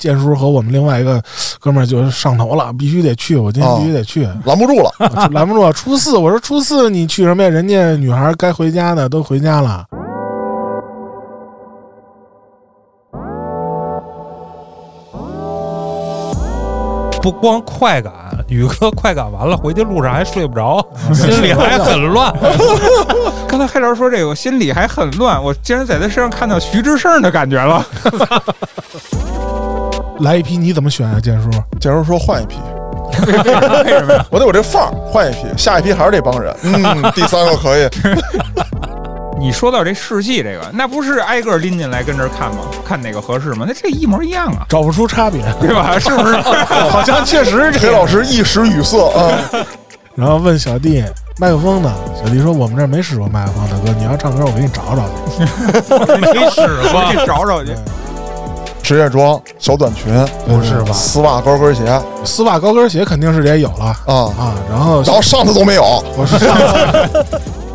建叔和我们另外一个哥们儿就上头了，必须得去，我今天必须得去，拦不住了。拦不住了。初四，我说初四你去什么呀？人家女孩该回家的都回家了。不光快感，宇哥快感完了，回去路上还睡不着，心里还很乱。刚才黑老师说这个，我心里还很乱。我竟然在他身上看到徐志胜的感觉了。来一批，你怎么选啊，建叔？建叔说换一批，为什么呀？我得有这范儿，换一批，下一批还是这帮人。嗯，第三个可以。你说到这试戏这个，那不是挨个拎进来跟这儿看吗？看哪个合适吗？那这一模一样啊，找不出差别，对吧？是不是？好像确实是这黑。老师一时语塞啊。然后问小弟麦克风呢？小弟说我们这儿没使过麦克风，大哥你要唱歌我给你找找去。没使我过，去找找去。职业装、小短裙，不是吧丝袜、高跟鞋啊，丝袜、高跟鞋肯定是得有了啊啊。然后然后上头都没有。我是上次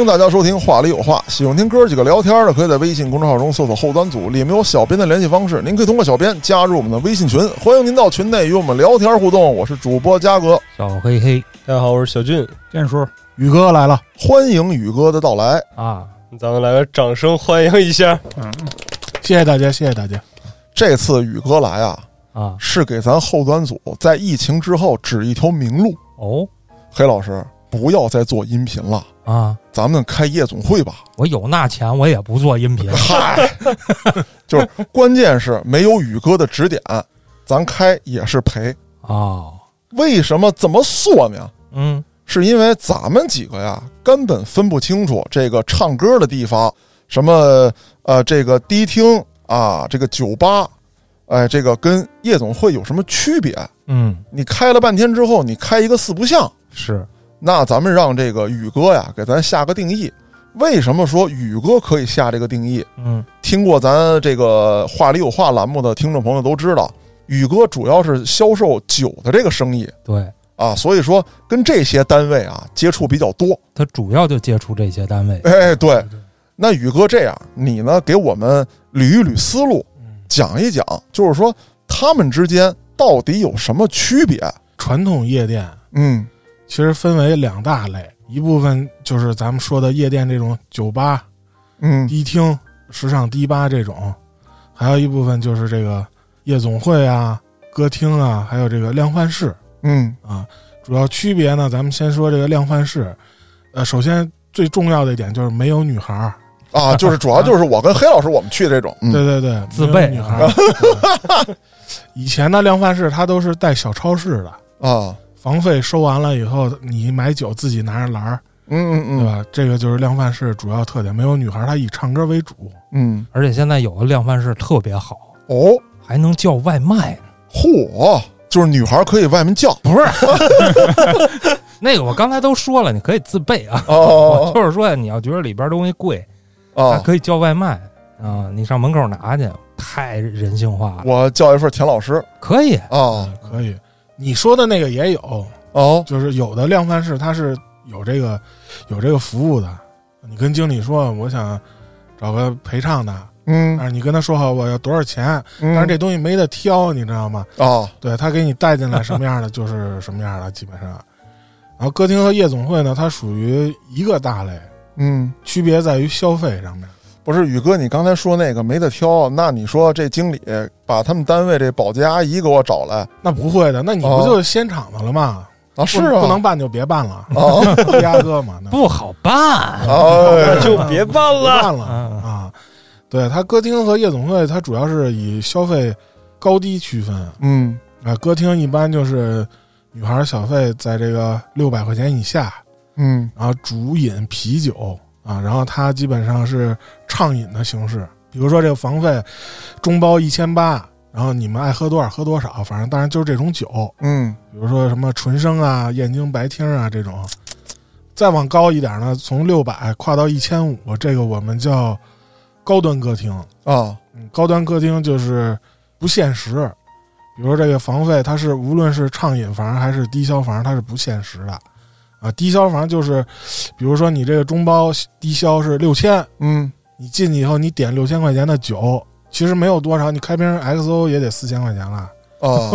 迎大家收听《话里有话》，喜欢听哥几个聊天的，可以在微信公众号中搜索“后端组”，里面有小编的联系方式，您可以通过小编加入我们的微信群，欢迎您到群内与我们聊天互动。我是主播嘉哥，小黑黑大家好，我是小俊，建叔，宇哥来了，欢迎宇哥的到来。啊，咱们来个掌声欢迎一下。嗯谢谢大家，谢谢大家。这次宇哥来啊，啊是给咱后端组在疫情之后指一条明路。哦黑老师，不要再做音频了，啊！咱们开夜总会吧。我有那钱，我也不做音频。嗨，就是关键是没有宇哥的指点，咱开也是赔。哦，为什么这么说呢？嗯是因为咱们几个呀，根本分不清楚这个唱歌的地方，什么呃，这个迪厅啊，这个酒吧，哎，这个跟夜总会有什么区别？嗯，你开了半天之后，你开一个四不像，是那咱们让这个宇哥呀给咱下个定义。为什么说宇哥可以下这个定义？嗯听过咱这个“话里有话”栏目的听众朋友都知道，宇哥主要是销售酒的这个生意对，啊，所以说跟这些单位啊接触比较多。他主要就接触这些单位。哎，对，那宇哥这样，你呢给我们捋一捋思路，讲一讲，就是说他们之间到底有什么区别？传统夜店嗯其实分为两大类，一部分就是咱们说的夜店这种酒吧、嗯。迪厅、时尚迪吧这种，还有一部分就是这个夜总会啊、歌厅啊，还有这个量贩式嗯。啊。主要区别呢，咱们先说这个量贩式。呃，首先最重要的一点就是没有女孩儿，啊，就是主要就是我跟黑老师我们去的这种，嗯。对对对，自备女孩 以前的量贩式它都是带小超市的，啊，房费收完了以后，你买酒自己拿着篮儿，嗯嗯嗯对吧？这个就是量贩式主要特点，没有女孩，她以唱歌为主。嗯，而且现在有的量贩式特别好，哦，还能叫外卖呢。嚯，就是女孩可以外面叫不是，那个我刚才都说了，你可以自备啊。就是说，你要觉得里边东西贵，还啊，可以叫外卖啊，你上门口拿去，太人性化了。我叫一份田老师可以，啊，可以。你说的那个也有，哦就是有的量贩式它是有这个有这个服务的。你跟经理说，我想找个陪唱的，嗯但是你跟他说好我要多少钱，嗯，但是这东西没得挑，你知道吗？哦，对他给你带进来什么样的 就是什么样的，基本上。然后歌厅和夜总会呢，它属于一个大类，嗯，区别在于消费上面。不是宇哥，你刚才说那个没得挑，那你说这经理把他们单位这保洁阿姨给我找来那不会的，那你不哦就是先场的了吗？啊？是啊，不不能办就别办了，啊，鸭哥嘛，那不好办。哦，就别办了。办了嗯啊。对，他歌厅和夜总会，它主要是以消费高低区分嗯啊。歌厅一般就是女孩小费在这个六百块钱以下，嗯然后主饮啤酒啊，然后它基本上是畅饮的形式，比如说这个房费中包一千八然后你们爱喝多少喝多少，反正当然就是这种酒，嗯比如说什么纯生啊、燕京白厅啊这种。再往高一点呢，从六百跨到一千五，这个我们叫高端歌厅。啊嗯，高端歌厅就是不限时，比如说这个房费，它是无论是畅饮房还是低消房，它是不限时的。啊，低消房就是，比如说你这个中包低消是六千，嗯你进去以后你点六千块钱的酒，其实没有多少，你开瓶 XO 也得四千块钱了，啊，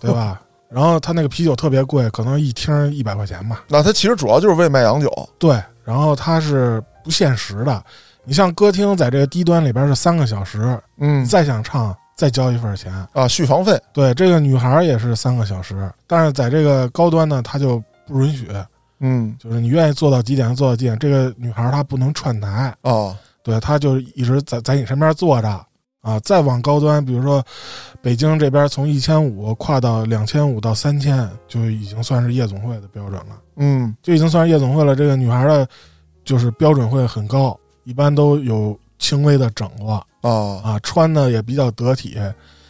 对吧？然后他那个啤酒特别贵，可能一听一百块钱吧。那他其实主要就是为卖洋酒。对，然后它是不限时的。你像歌厅在这个低端里边是三个小时，嗯再想唱再交一份钱。啊，续房费。对，这个女孩也是三个小时，但是在这个高端呢，他就不允许，嗯就是你愿意做到几点就做到几点。这个女孩她不能串台，哦对，她就一直在在你身边坐着啊。再往高端，比如说北京这边从一千五跨到两千五到三千，就已经算是夜总会的标准了，嗯就已经算是夜总会了。这个女孩的，就是标准会很高，一般都有轻微的整过啊，啊，穿的也比较得体。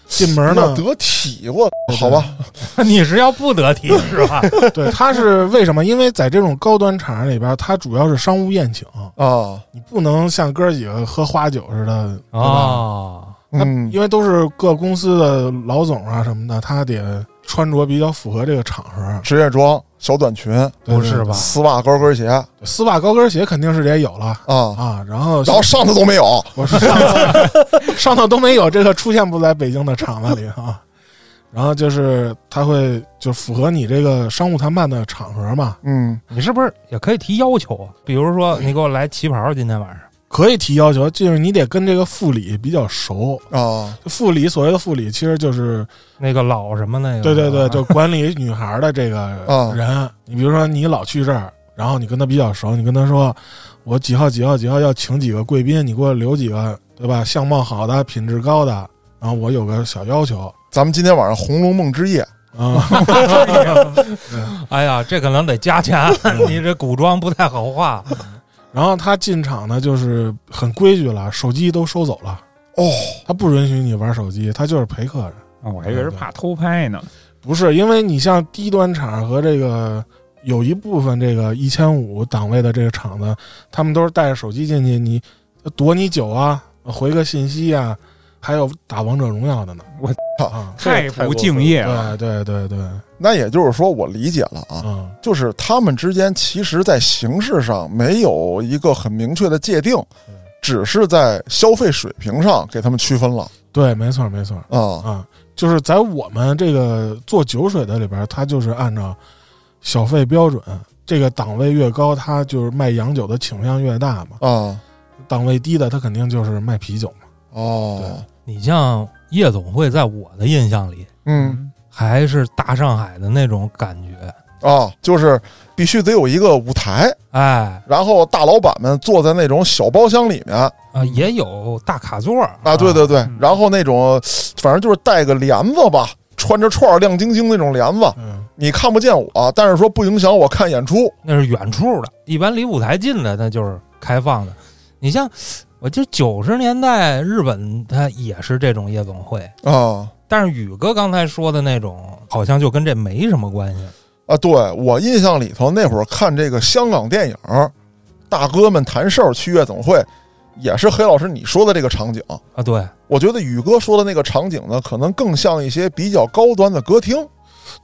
进门呢，得体，我好吧？你是要不得体是吧？对，他是为什么？因为在这种高端场里边，它主要是商务宴请，啊，你不能像哥几个喝花酒似的，对吧？哦，嗯因为都是各公司的老总啊什么的，他得穿着比较符合这个场合。职业装、小短裙、不是吧？丝袜高跟鞋丝袜高跟鞋肯定是得有了啊，啊。然后然后上头都没有。我是上头 上头都没有，这个出现不在北京的场子里啊。然后就是他会就符合你这个商务谈判的场合嘛，嗯你是不是也可以提要求啊？比如说，你给我来旗袍，今天晚上。可以提要求，就是你得跟这个副理比较熟。啊副理所谓的副理，其实就是那个老什么那个，对对对，啊 就管理女孩的这个啊人。你比如说，你老去这儿，然后你跟他比较熟，你跟他说，我几号几号几号要请几个贵宾，你给我留几个，对吧？相貌好的，品质高的，然后我有个小要求咱们今天晚上《红楼梦之夜》啊。哎呀，这可能得加钱，你这古装不太好画。然后他进场呢，就是很规矩了，手机都收走了，哦，他不允许你玩手机，他就是陪客人。啊我还以为是怕偷拍呢。不是，因为你像低端场和这个有一部分这个一千五档位的这个场子，他们都是带着手机进去，你躲你酒啊，回个信息啊，还有打王者荣耀的呢。我啊，太不敬业了。对对对对，那也就是说，我理解了啊，嗯，就是他们之间其实，在形式上没有一个很明确的界定，只是在消费水平上给他们区分了对，没错没错啊啊，就是在我们这个做酒水的里边，它就是按照小费标准，这个档位越高，它就是卖洋酒的倾向越大嘛。啊档位低的，它肯定就是卖啤酒嘛。哦，你像夜总会，在我的印象里，嗯还是大上海的那种感觉。啊，就是必须得有一个舞台，哎然后大老板们坐在那种小包厢里面啊，也有大卡座啊，对对对嗯，然后那种反正就是带个帘子吧，穿着串亮晶晶那种帘子，嗯，你看不见我，但是说不影响我看演出。那是远处的，一般离舞台近的那就是开放的。你像，我记得九十年代日本它也是这种夜总会，啊但是宇哥刚才说的那种，好像就跟这没什么关系。啊！对我印象里头，那会儿看这个香港电影，大哥们谈事儿去夜总会，也是黑老师你说的这个场景。啊，对，我觉得宇哥说的那个场景呢，可能更像一些比较高端的歌厅。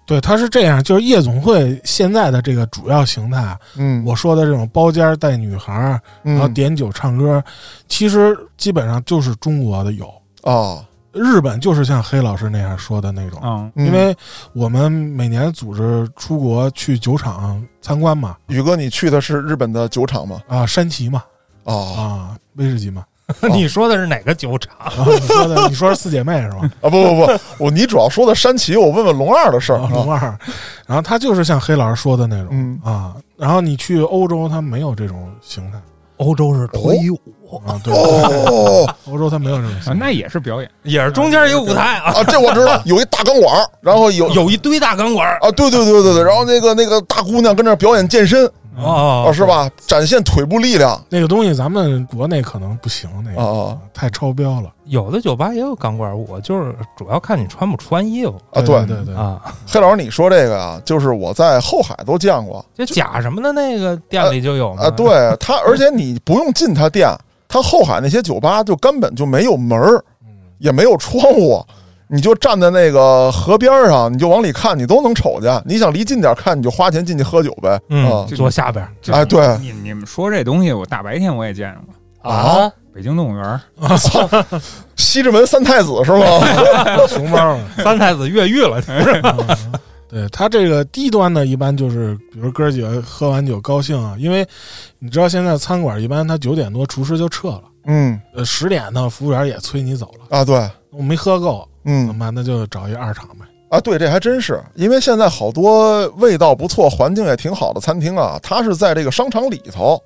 对，它是这样，就是夜总会现在的这个主要形态，嗯，我说的这种包间带女孩，然后嗯点酒唱歌，其实基本上就是中国的有，哦，日本就是像黑老师那样说的那种。嗯，嗯因为我们每年组织出国去酒厂参观嘛，宇哥，你去的是日本的酒厂吗？啊，山崎嘛，啊啊，威士忌嘛，你说的是哪个酒厂？你说的，你说是四姐妹是吧？啊！不不不，我你主要说的山崎，我问问龙二的事儿啊，龙啊。二，然后他就是像黑老师说的那种嗯啊，然后你去欧洲，他没有这种形态欧洲是脱衣舞，啊，对，哦欧洲他没有这种啊形态，那也是表演。也是中间一个舞台啊，啊，这我知道，有一大钢管，然后有有一堆大钢管。啊，对对对对对，然后那个那个大姑娘跟那表演健身哦啊，是？吧？展现腿部力量那个东西咱们国内可能不行，那个、啊啊太超标了有的酒吧也有钢管舞，就是主要看你穿不穿衣服啊！对对对，啊。黑老师，你说这个啊，就是我在后海都见过就假什么的那个店里就有嘛啊。对他，而且你不用进他店，他后海那些酒吧就根本就没有门儿，嗯也没有窗户，你就站在那个河边上，你就往里看，你都能瞅见。你想离近点看，你就花钱进去喝酒呗。嗯啊，坐下边哎对。你你们说这东西，我大白天我也见过，啊，北京动物园操西直门三太子是吗？熊猫。三太子越狱了，是。对他这个低端的，一般就是比如哥儿几个喝完酒高兴啊，因为你知道现在餐馆一般他九点多厨师就撤了，嗯。呃十点呢服务员也催你走了，啊，对，我没喝够，怎嗯么办？那就找一二厂呗。啊，对，这还真是，因为现在好多味道不错、环境也挺好的餐厅啊，它是在这个商场里头。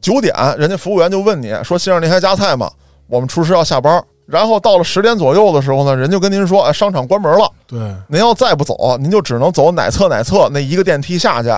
九点，人家服务员就问你说：“先生，您还加菜吗？我们厨师要下班。”然后到了十点左右的时候呢，人就跟您说：“哎，商场关门了，对，您要再不走，您就只能走哪侧哪侧那一个电梯下去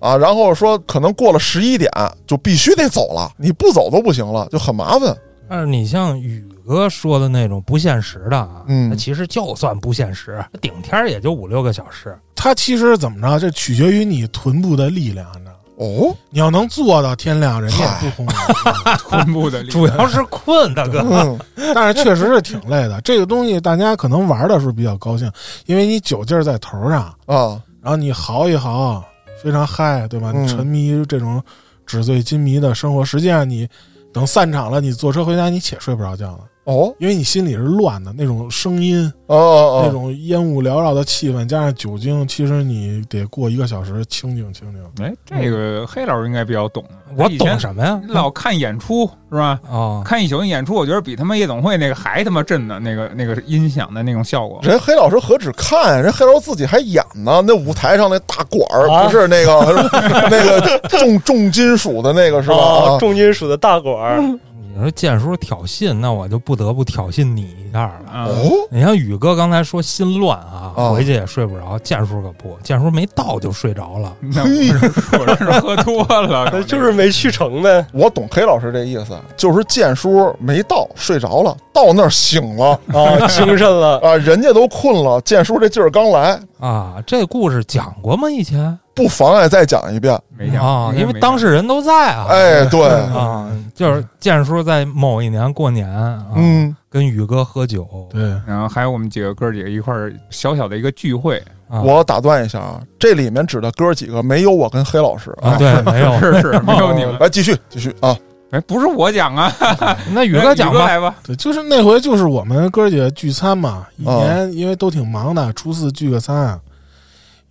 啊。”然后说可能过了十一点就必须得走了，你不走都不行了，就很麻烦。但是你像宇哥说的那种不现实的啊，嗯那其实就算不现实，顶天儿也就五六个小时。他其实怎么着，这取决于你臀部的力量，你知道吗？哦，你要能做到天亮，人家也不轰你。臀部的力主要是困，大哥。嗯但是确实是挺累的。这个东西大家可能玩的时候比较高兴，因为你酒劲儿在头上，啊，然后你嚎一嚎，非常嗨，对吧？沉迷于这种纸醉金迷的生活，实际上你等散场了，你坐车回家，你且睡不着觉呢，哦，因为你心里是乱的，那种声音、哦哦哦，那种烟雾缭绕的气氛，加上酒精，其实你得过一个小时清静清静。哎，这个黑老师应该比较懂。我以前懂什么呀？老看演出是吧？哦，看一宿演出，我觉得比他妈夜总会那个还他妈震呢，那个那个音响的那种效果。人黑老师何止看，人黑老师自己还演呢。那舞台上那大管儿，啊不是那个 那个重重金属的那个是吧？啊，啊重金属的大管儿，你说建叔挑衅，那我就不得不挑衅你一下了。啊，哦，你像宇哥刚才说心乱啊，啊回去也睡不着。建叔可不，建叔没到就睡着了。那我是说的是喝多了，那就是没去成呗。我懂黑老师这意思，就是剑叔没到，睡着了，到那儿醒了啊，精神了，啊，人家都困了，剑叔这劲儿刚来，啊，这故事讲过吗？以前不妨碍再讲一遍。没讲啊，因为当事人都在啊。哎，对，啊，就是建叔在某一年过年啊，嗯，跟宇哥喝酒对，然后还有我们几个哥儿几个一块儿小小的一个聚会，啊，我打断一下啊，这里面指的哥几个没有我跟黑老师啊，对，没有。是是没有你们。来继续继续啊，哎，不是我讲啊，那宇哥讲吧。来吧。对，就是那回就是我们哥几个聚餐嘛，一哦年因为都挺忙的，初四聚个餐。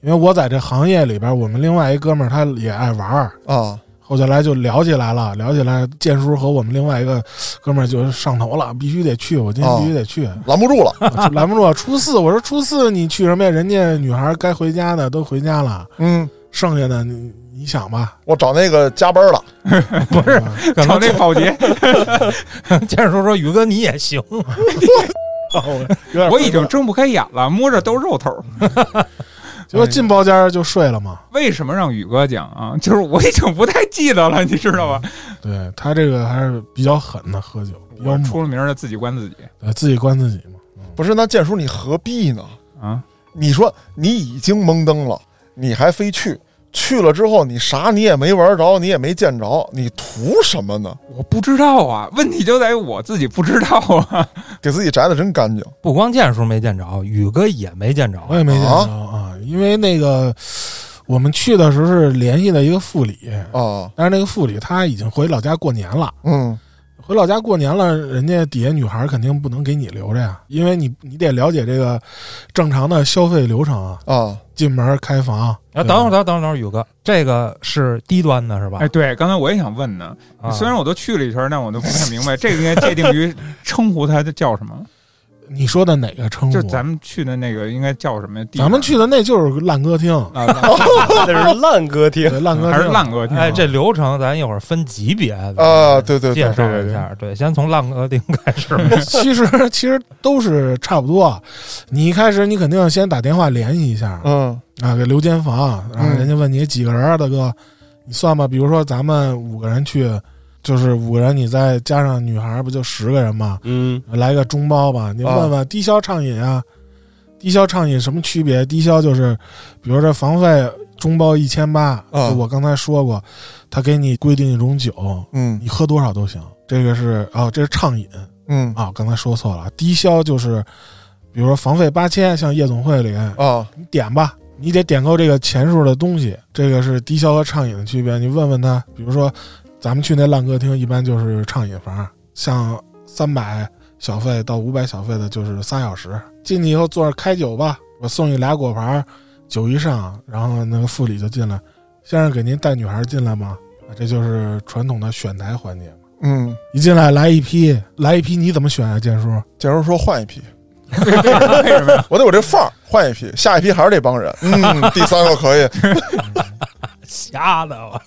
因为我在这行业里边，我们另外一哥们儿他也爱玩儿，啊，后来就聊起来了，聊起来，建叔和我们另外一个哥们儿就上头了，必须得去，我今天必须得去，拦不住了，拦不住。初四，我说初四你去什么呀？人家女孩该回家的都回家了，嗯，剩下的你你想吧，我找那个加班了，不是，可找能那保洁，建叔说宇哥你也行，我已经睁不开眼了，摸着都肉头。结果进包间就睡了嘛。为什么让宇哥讲啊？就是我已经不太记得了，你知道吧？对他这个还是比较狠的，喝酒比较，出了名的自己关自己对自己关自己嘛。不是？那剑叔你何必呢？啊！你说你已经蒙登了，你还非去，去了之后你啥你也没玩着，你也没见着，你图什么呢？我不知道啊，问题就在于我自己不知道啊。给自己摘的真干净。不光建叔没见着，宇哥也没见着我。也没见着啊，因为那个我们去的时候是联系的一个副理，哦，但是那个副理他已经回老家过年了。嗯，回老家过年了，人家底下女孩肯定不能给你留着呀，因为你你得了解这个正常的消费流程啊，啊，进门开房。啊，等会儿，等会儿，等会儿，宇哥，这个是低端的是吧？哎，对，刚才我也想问呢。啊虽然我都去了一圈，但我都不太明白这个应该界定于称呼它的叫什么？你说的哪个称呼？就咱们去的那个应该叫什么地？咱们去的那就是烂歌厅，啊，那 是烂歌厅，烂歌厅还是烂歌厅？哎，这流程咱一会儿分级别的啊对对对介绍一下。对，先从烂歌厅开始。其实其实都是差不多。你一开始你肯定先打电话联系一下嗯啊，给留间房，然后人家问你几个人啊，大哥，你算吧，比如说咱们五个人去，就是五个人，你再加上女孩儿，不就十个人嘛？嗯，来个中包吧，你啊问问低消畅饮啊，低消畅饮什么区别？低消就是，比如这房费中包一千八，啊我刚才说过，他给你规定一种酒，嗯你喝多少都行。这个是哦，这是畅饮嗯啊，刚才说错了。低消就是，比如说房费八千，像夜总会里啊你点吧，你得点够这个钱数的东西，这个是低消和畅饮的区别。你问问他，比如说咱们去那烂歌厅，一般就是畅饮房，像三百小费到五百小费的，就是仨小时。进去以后坐着开酒吧，我送你俩果盘，酒一上，然后那个副理就进来，先生给您带女孩进来吗？啊这就是传统的选台环节嘛。嗯，一进来来一批，来一批，你怎么选啊？建叔，建叔说换一批，为什么呀？我得有这范儿，换一批，下一批还是这帮人。嗯，第三个可以。瞎的我。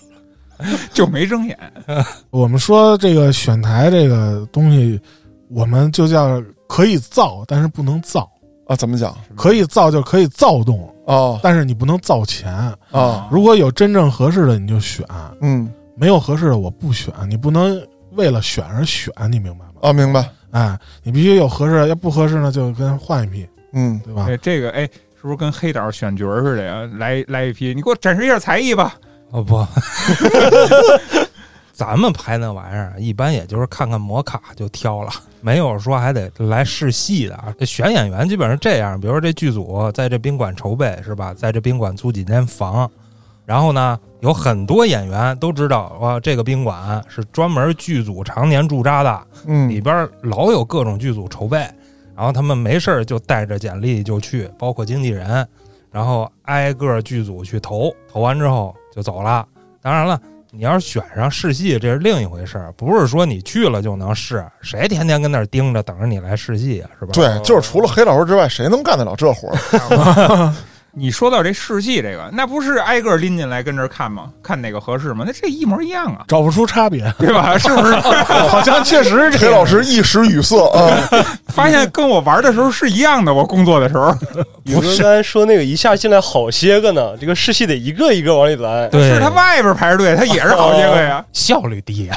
就没睁眼。我们说这个选台这个东西，我们就叫可以造，但是不能造。啊，怎么讲可以造就可以躁动，哦但是你不能造钱。啊？如果有真正合适的你就选，嗯没有合适的我不选。你不能为了选而选，你明白吗？啊，明白。哎，你必须有合适的，要不合适呢就跟换一批，嗯对吧？对，这个哎，是不是跟黑导选角似的呀？来来一批，你给我展示一下才艺吧。哦不，咱们拍那玩意儿，一般也就是看看模卡就挑了，没有说还得来试戏的啊。这选演员基本上这样，比如说这剧组在这宾馆筹备是吧，在这宾馆租几间房，然后呢，有很多演员都知道哇，这个宾馆是专门剧组常年驻扎的，里嗯边老有各种剧组筹备，然后他们没事儿就带着简历就去，包括经纪人，然后挨个剧组去投，投完之后就走了。当然了，你要是选上试戏，这是另一回事儿，不是说你去了就能试，谁天天跟那儿盯着等着你来试戏啊，是吧？对，就是除了黑老师之外，谁能干得了这活儿？你说到这试戏这个，那不是挨个拎进来跟这儿看吗？看哪个合适吗？那这一模一样啊，找不出差别，对吧？是不是？好像确实是这黑。老师一时语塞啊。发现跟我玩的时候是一样的，我工作的时候 宇哥刚才说那个一下进来好些个呢，这个试戏得一个一个往里来。对，是他外边排着队，他也是好些个呀。效率低呀、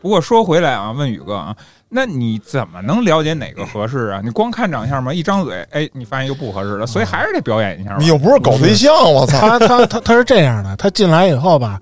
不过说回来啊，问宇哥啊，那你怎么能了解哪个合适啊？你光看长相吗？一张嘴，哎，你发现一个不合适了，所以还是得表演一下嘛你。又不是搞对象，我操！他他他他是这样的，他进来以后吧，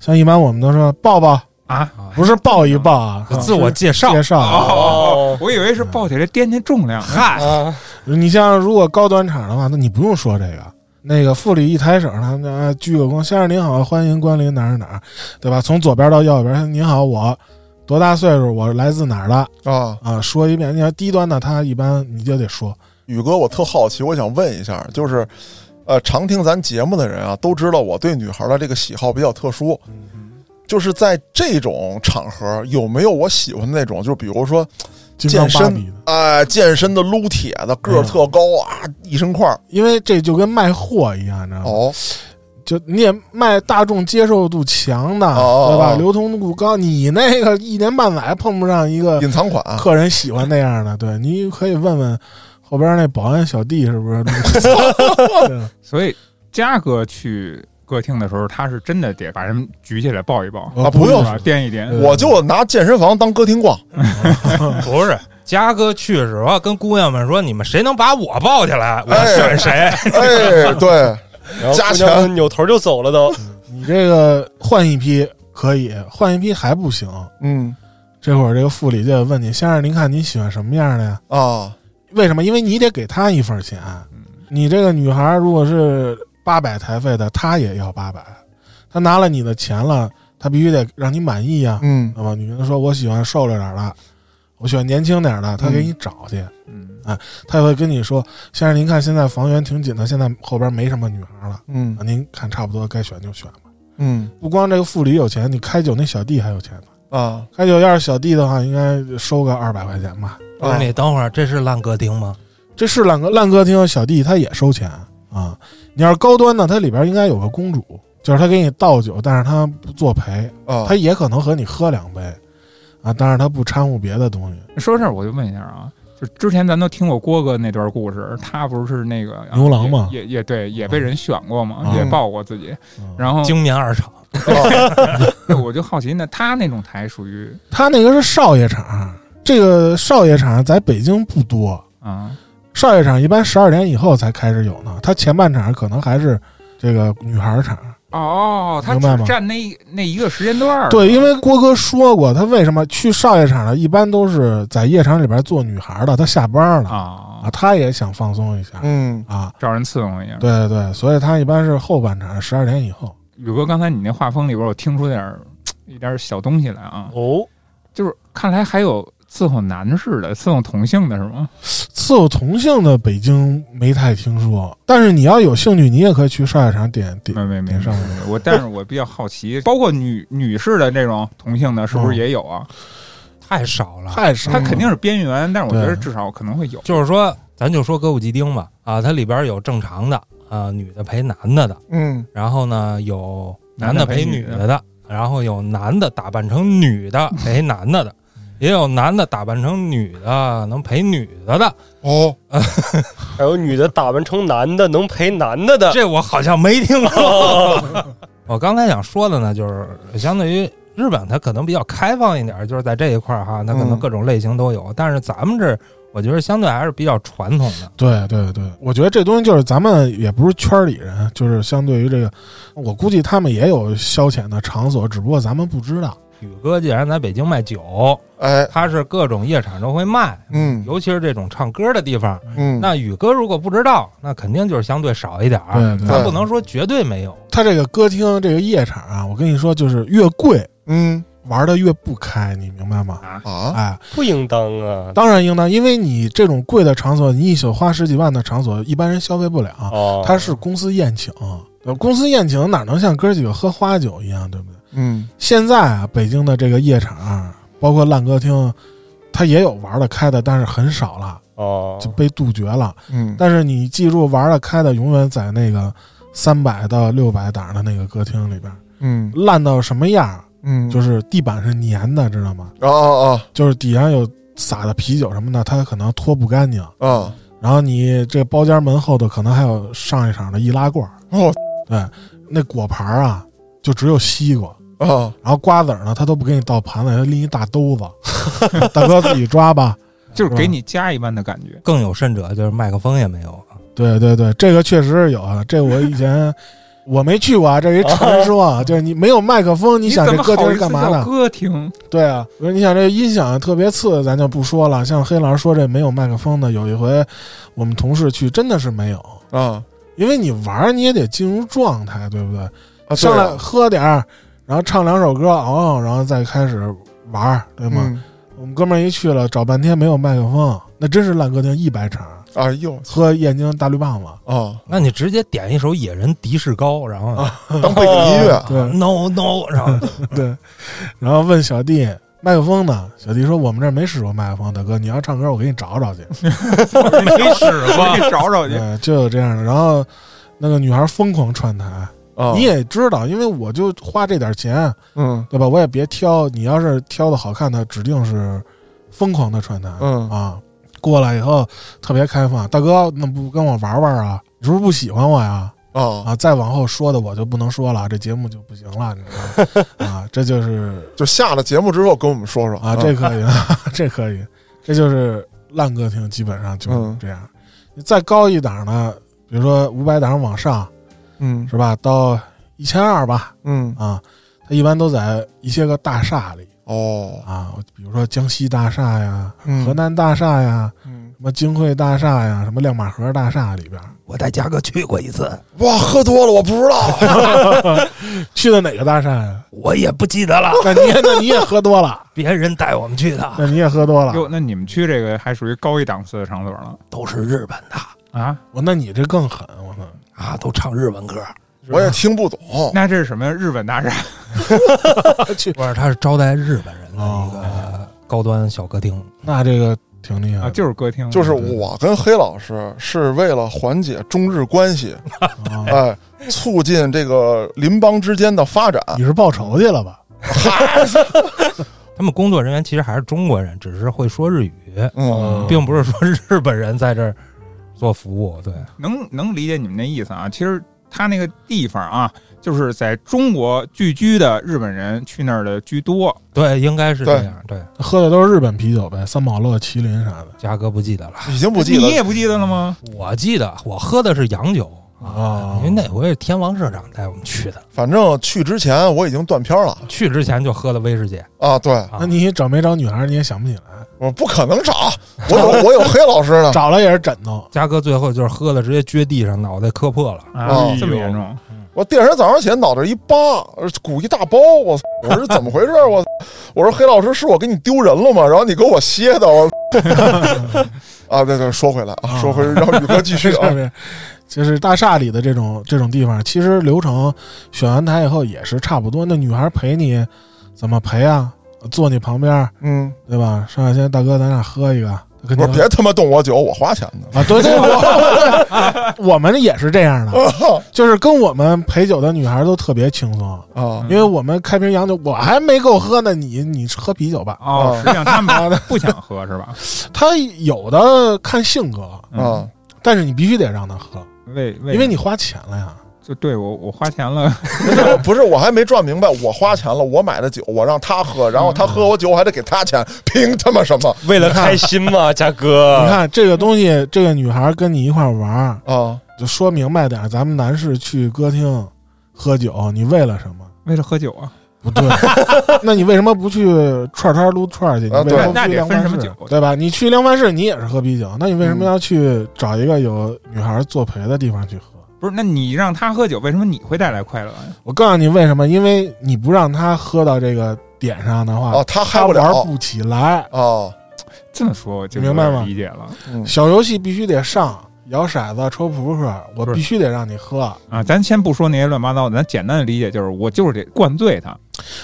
像一般我们都说抱抱，啊，不是抱一抱啊，就自我介绍介绍。哦，我以为是抱起来掂掂重量。嗨，啊，你像如果高端场的话，那你不用说这个。那个副理一抬手，他们啊鞠个躬，先生您好，欢迎光临哪儿哪儿，对吧？从左边到右边，您好，我多大岁数？我来自哪儿的啊，啊？说一遍。你要低端的，他一般你就得说，宇哥，我特好奇，我想问一下，就是，呃，常听咱节目的人啊，都知道我对女孩的这个喜好比较特殊，就是在这种场合有没有我喜欢的那种？就比如说，健身哎、健身的、撸铁的，个儿特高啊，一身块儿。因为这就跟卖货一样，你知道吗？哦，就你也卖大众接受度强的，哦对吧？哦流通度高，你那个一年半载碰不上一个隐藏款。客人喜欢那样的，对，你可以问问后边那保安小弟是不是？对所以嘉哥去歌厅的时候，他是真的得把人举起来抱一抱，啊不用是吧？掂一掂。呃我就拿健身房当歌厅逛，不是。嘉哥去的时候跟姑娘们说：“你们谁能把我抱起来，我哎选谁。哎，对，加钱娘们扭头就走了都。你这个换一批可以，换一批还不行。嗯这会儿这个副理就得问你，先生，您看您喜欢什么样的呀？哦，为什么？因为你得给他一份钱。你这个女孩如果是八百台费的，她也要八百。她拿了你的钱了，她必须得让你满意呀。嗯那么女人说：“我喜欢瘦了点儿的，我喜欢年轻点儿的。”她给你找去，嗯，她会跟你说：“先生，您看现在房源挺紧的，现在后边没什么女孩了，嗯啊，您看差不多该选就选吧。嗯不光这个副理有钱，你开酒那小弟还有钱呢。啊开酒要是小弟的话，应该收个二百块钱吧。不是你等会儿，这是烂歌厅吗？这是烂歌烂歌厅小弟他也收钱啊。你要是高端的，它里边应该有个公主，就是他给你倒酒，但是他不作陪，啊，他也可能和你喝两杯啊，但是他不掺和别的东西。说这儿我就问一下啊，就之前咱都听过郭哥那段故事，他不是那个牛郎嘛也也也对，也被人选过嘛，嗯也报过自己。嗯然后精棉二厂，我就好奇，那他那种台属于 他那个是少爷场，这个少爷场在北京不多，啊少爷场一般十二点以后才开始有呢。他前半场可能还是这个女孩场。哦，他明白吗只占那那一个时间段儿。对，因为郭哥说过，他为什么去少爷场呢，一般都是在夜场里边做女孩的，他下班了啊，啊，他也想放松一下嗯啊。找人伺候一下。对对对，所以他一般是后半场十二点以后。宇哥，刚才你那画风里边，我听出点儿一点儿小东西来啊，哦，就是看来还有伺候男士的，伺候同性的是吗？伺候同性的北京没太听说，但是你要有兴趣，你也可以去少爷场点点没没没点上我但是我比较好奇，包括女女士的这种同性的，是不是也有啊？太少了。太少了。它肯定是边缘，但是我觉得至少可能会有。就是说，咱就说歌舞伎町吧，啊，它里边有正常的啊，女的陪男的的，嗯然后呢有男的的陪陪女的的的，然后有男的打扮成女的陪男的的，也有男的打扮成女的能陪女的的。哦，还有女的打扮成男的能陪男的的，这我好像没听过。我刚才想说的呢，就是相对于日本，它可能比较开放一点，就是在这一块儿哈，它可能嗯各种类型都有。但是咱们这，我觉得相对还是比较传统的。对对对，我觉得这东西就是咱们也不是圈里人，就是相对于这个，我估计他们也有消遣的场所，只不过咱们不知道。宇哥既然在北京卖酒，哎，他是各种夜场都会卖，嗯尤其是这种唱歌的地方。嗯，那宇哥如果不知道，那肯定就是相对少一点儿。对对咱不能说绝对没有。他这个歌厅这个夜场啊，我跟你说，就是越贵嗯玩的越不开，你明白吗？啊，哎，不应当啊。当然应当，因为你这种贵的场所，你一宿花十几万的场所，一般人消费不了。哦，它是公司宴请，呃公司宴请哪能像哥几个喝花酒一样，对不对？嗯现在啊，北京的这个夜场啊，包括烂歌厅，它也有玩的开的，但是很少了，哦。就被杜绝了。嗯。但是你记住，玩的开的永远在那个三百到六百档的那个歌厅里边，嗯。烂到什么样？嗯，就是地板是粘的，知道吗？哦哦哦。就是底下有撒的啤酒什么的，它可能拖不干净。啊啊，然后你这包间门后头可能还有上一场的易拉罐，哦。对，那果盘啊就只有西瓜，啊，然后瓜子儿呢他都不给你倒盘子，他拎一大兜子，大哥自己抓吧。就是给你家一般的感觉。更有甚者，就是麦克风也没有。对对对，这个确实是有啊，这我以前我没去过啊，这是一传说啊，就是你没有麦克风，你想这歌厅干嘛的？歌厅对啊，比如你想这音响特别次，咱就不说了。像黑老师说这没有麦克风的，有一回我们同事去，真的是没有，啊因为你玩你也得进入状态，对不对？啊，上来喝点儿，然后唱两首歌，哦，然后再开始玩儿，对吗？嗯我们哥们儿一去了，找半天没有麦克风，那真是烂歌厅一百场，哎呦喝燕京大绿棒子。哦，那你直接点一首《野人迪士高》，然后当背景音乐，对 no no，然后 对，然后问小弟麦克风呢？小弟说我们这儿没使过麦克风，大哥，你要唱歌我给你找找去。没使过。找找去。就有这样的。然后那个女孩疯狂串台，啊，你也知道，因为我就花这点钱，嗯对吧？我也别挑，你要是挑的好看的，指定是疯狂的穿搭。嗯啊，过来以后特别开放，大哥，那不跟我玩玩啊？你是不是不喜欢我呀？啊，啊，再往后说的我就不能说了，这节目就不行了，你知道吗？啊，这就是 就下了节目之后跟我们说说啊，这可以，这可以，这就是烂歌厅，基本上就这样。你再高一档呢，比如说五百档往上，嗯是吧？到一千二吧，嗯啊，它一般都在一些个大厦里哦啊，比如说江西大厦呀、嗯河南大厦呀、嗯什么金汇大厦呀、什么亮马河大厦里边，我带嘉哥去过一次，哇，喝多了我不知道，去的哪个大厦呀？我也不记得了，那你也那你也喝多了，别人带我们去的，那你也喝多了。哟，那你们去这个还属于高一档次的场所了都是日本的啊？我那你这更狠，我操！啊，都唱日文歌。我也听不懂，那这是什么呀？日本大厦？不是，他是招待日本人的哦一个高端小歌厅。那这个挺厉害啊，就是歌厅，就是我跟黑老师是为了缓解中日关系，啊 哎，促进这个邻邦之间的发展。你是报仇去了吧？他们工作人员其实还是中国人，只是会说日语，嗯，并不是说日本人在这儿做服务。对，能能理解你们那意思啊。其实他那个地方啊，就是在中国聚居的日本人去那儿的居多。对，应该是这样。对，喝的都是日本啤酒呗，三宝乐、麒麟啥的嘉哥不记得了，已经不记得。你也不记得了吗？我记得我喝的是洋酒啊因为那回是天王社长带我们去的，反正去之前我已经断片了去之前就喝的威士忌。啊。对，啊那你找没找女孩，你也想不起来，我不可能找，我有我有黑老师的。找了也是枕头。嘉哥最后就是喝的直接撅地上，脑袋磕破了。啊，哦这么严重？我第二天早上起来脑袋一疤，鼓一大包，我操！我说怎么回事？我我说黑老师是我给你丢人了吗？然后你给我歇的，我 啊，对对，说回来啊，说回让宇哥继续啊 就是大厦里的这种这种地方，其实流程选完台以后也是差不多。那女孩陪你怎么陪啊？坐你旁边，嗯，对吧？上海先大哥，咱俩喝一个，他肯定我说别他妈动我酒，我花钱的。啊，对对，我我们也是这样的，就是跟我们陪酒的女孩都特别轻松，啊因为我们开瓶洋酒，我还没够喝呢，你你喝啤酒吧。哦，实际上他们不想喝是吧？他有的看性格，嗯啊，但是你必须得让他喝，为为因为你花钱了呀。就对我我花钱了，不是，我还没赚明白，我花钱了，我买的酒，我让他喝，然后他喝我酒，我还得给他钱，凭他妈什么为了开心嘛，嘉哥。你看这个东西，这个女孩跟你一块玩儿，啊？就说明白点，咱们男士去歌厅喝酒，你为了什么？为了喝酒啊。不对，那你为什么不去串摊撸串去？你啊为什么不那得去量贩式分什么酒对吧？你去量贩式，你也是喝啤酒，那你为什么要去找一个有女孩作陪的地方去喝？不是，那你让他喝酒，为什么你会带来快乐呀？我告诉你为什么，因为你不让他喝到这个点上的话，啊，他嗨他不了玩不起来。哦，这么说我就明白吗有点理解了嗯小游戏必须得上，摇骰子、抽扑克，我不是必须得让你喝。啊。咱先不说那些乱八糟的，咱简单的理解就是，我就是得灌醉他。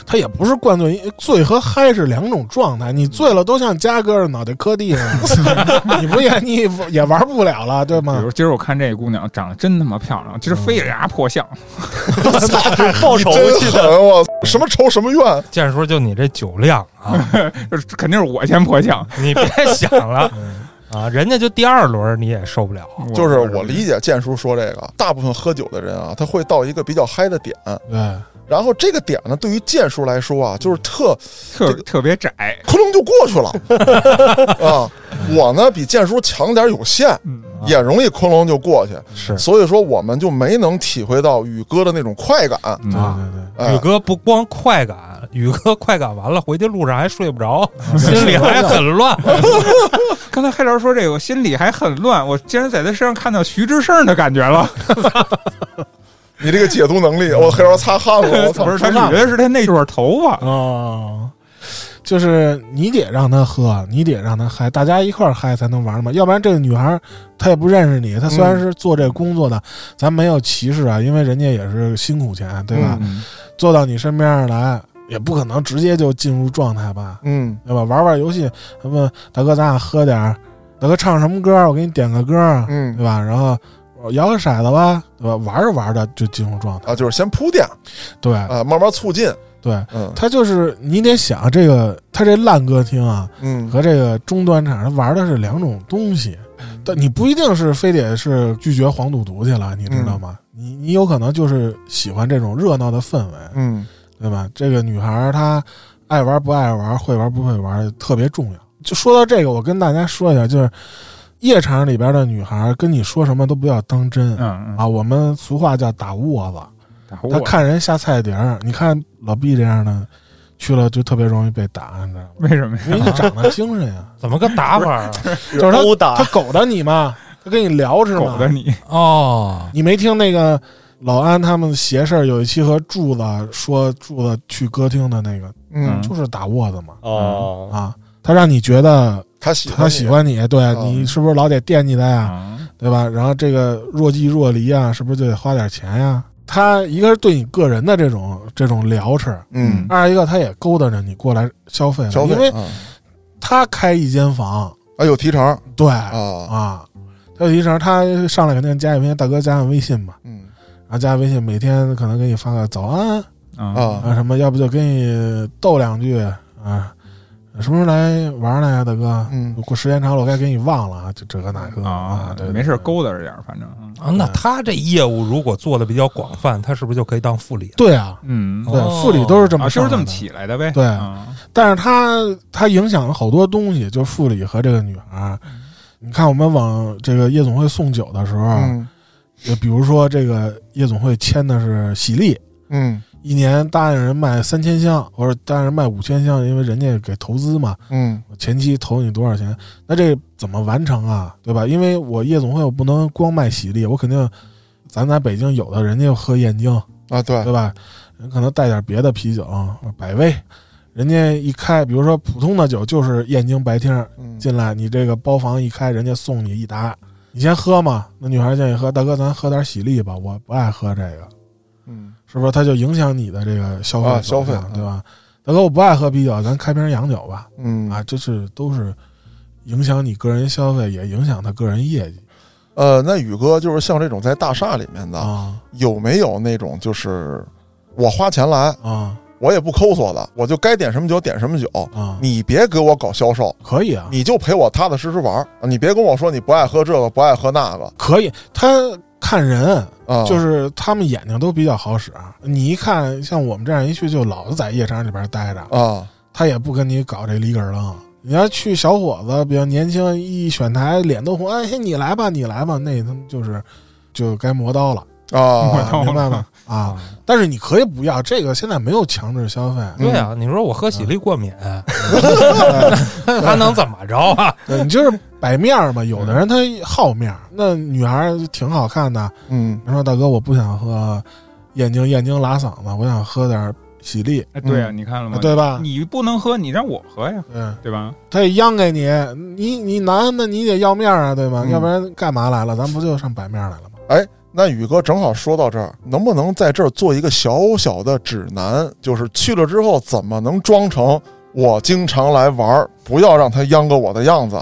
他也不是灌醉，醉和嗨是两种状态。你醉了都像嘉哥脑袋磕地上，你不也你也玩不了了，对吗？比如今儿我看这姑娘长得真他妈漂亮，今儿飞着牙破相，报仇去的！我什么仇什么怨？建叔，就你这酒量啊，肯定是我先破相。你别想了啊，人家就第二轮你也受不了。就是我理解建叔说这个，大部分喝酒的人啊，他会到一个比较嗨的点，对，然后这个点呢，对于剑叔来说啊，就是特特特别窄，窟窿就过去了 啊。我呢比剑叔强点有限，嗯，也容易哐隆就过去，是所以说我们就没能体会到宇哥的那种快感。嗯对对对。哎宇哥不光快感，宇哥快感完了，回去路上还睡不着，心里还很乱。刚才黑老师说这个，我心里还很乱，我竟然在他身上看到徐志胜的感觉了。你这个解读能力，我黑老师擦汗了，我操不！是，他捋的是他那撮头发。哦，就是你得让他喝，你得让他嗨，大家一块儿嗨才能玩嘛。要不然这个女孩儿她也不认识你，她虽然是做这个工作的，咱没有歧视啊，因为人家也是辛苦钱，对吧？嗯坐到你身边上来，也不可能直接就进入状态吧，嗯对吧？玩玩游戏，问大哥咱俩喝点儿，大哥唱什么歌？我给你点个歌，嗯对吧？然后摇个骰子吧，对吧？玩着玩着就进入状态，啊，就是先铺垫对啊，慢慢促进。对。嗯他就是你得想这个，他这烂歌厅啊嗯和这个中端场，他玩的是两种东西。但你不一定是非得是拒绝黄赌毒去了，你知道吗？你你有可能就是喜欢这种热闹的氛围，嗯对吧？这个女孩她爱玩不爱玩，会玩不会玩，特别重要。就说到这个，我跟大家说一下，就是夜场里边的女孩跟你说什么都不要当真、嗯嗯，啊。我们俗话叫打窝子，打他看人下菜碟儿，你看老毕这样的去了就特别容易被打，你知道吗？为什么呀？因为你长得精神呀，怎么个打法啊？就是他打他狗的你嘛，他跟你聊是吗？狗的你，哦，你没听那个老安他们邪事儿有一期和柱子说柱子去歌厅的那个，嗯，就是打窝子嘛哦，啊，他让你觉得他喜他喜欢你，对哦你是不是老得惦记他呀？啊对吧？然后这个若即若离啊，是不是就得花点钱呀？他一个是对你个人的这种这种聊吃，嗯。二一个他也勾搭着你过来消费了，消费，因为啊他开一间房，啊有提成。对啊。啊，他有提成，他上来肯定加一微信，大哥加上微信吧，嗯。然后加微信，每天可能给你发个早安啊。啊。啊什么，要不就跟你逗两句啊，什么时候来玩来呀，大哥？嗯。过时间长了，我该给你忘了啊，就这个那个。啊，对，对没事勾搭着点，反正，嗯啊，那他这业务如果做的比较广泛，他是不是就可以当副理？对啊，嗯，对哦，副理都是这么啊，就是这么起来的呗，对啊。但是他他影响了好多东西，就副理和这个女孩。你看，我们往这个夜总会送酒的时候，嗯。就比如说这个夜总会签的是喜力，嗯一年答应人卖三千箱，或者答应人卖五千箱，因为人家给投资嘛，嗯前期投你多少钱？那这怎么完成啊？对吧？因为我夜总会我不能光卖喜力，我肯定，咱在北京有的人家喝燕京，啊，对，对吧？人可能带点别的啤酒，百威，人家一开，比如说普通的酒就是燕京白厅嗯进来，你这个包房一开，人家送你一打，你先喝嘛。那女孩建议喝，大哥咱喝点喜力吧，我不爱喝这个，嗯是不是？他就影响你的这个消费啊消费对吧？大哥我不爱喝啤酒，咱开瓶洋酒吧，嗯啊，这是都是影响你个人消费，也影响他个人业绩呃，那宇哥就是像这种在大厦里面的，啊有没有那种就是我花钱来，啊我也不抠索的，我就该点什么酒点什么酒，啊！你别给我搞销售，可以啊，你就陪我踏踏实实玩你别跟我说你不爱喝这个，不爱喝那个可以。他看人，啊，就是他们眼睛都比较好使。你一看，像我们这样一去就老是在夜场里边待着，啊，他也不跟你搞这里根儿楞。你要去小伙子比较年轻，一选台脸都红，哎，你来吧，你来吧，那他们就是就该磨刀了，啊，啊明白吗？啊，但是你可以不要这个，现在没有强制消费，对啊，你说我喝喜力过敏，对他能怎么着啊？对你就是摆面儿嘛。有的人他好面儿，那女孩儿挺好看的，嗯他说大哥，我不想喝燕京，燕京拉嗓子，我想喝点喜力，哎，对啊，你看了吗？对吧？你不能喝，你让我喝呀，嗯，对吧？他也央给你，你你男的你得要面儿啊，对吧？嗯要不然干嘛来了？咱不就上摆面儿来了吗？哎那宇哥正好说到这儿，能不能在这儿做一个小小的指南？就是去了之后怎么能装成我经常来玩儿，不要让他央个我的样子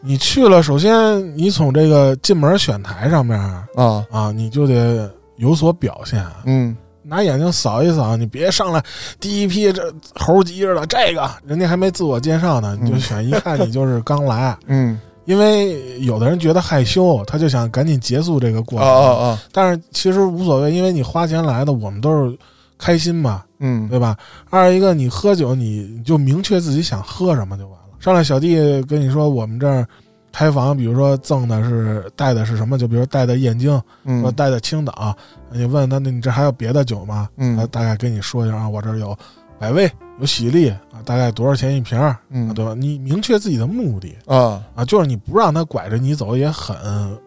你去了，首先你从这个进门选台上面啊？啊，你就得有所表现，嗯拿眼睛扫一扫，你别上来第一批这猴急着了，这个人家还没自我介绍呢，你就嗯选，一看你就是刚来。嗯因为有的人觉得害羞，他就想赶紧结束这个过啊程。啊啊但是其实无所谓，因为你花钱来的，我们都是开心嘛，嗯对吧？二一个，你喝酒，你你就明确自己想喝什么就完了。上来小弟跟你说，我们这儿开房，比如说赠的是带的是什么，就比如带的燕京，或嗯带的青岛，你问他，那你这还有别的酒吗？他嗯大概跟你说一下啊，我这儿有百威，有喜力啊，大概多少钱一瓶儿，啊嗯对吧？你明确自己的目的。啊啊，就是你不让他拐着你走也很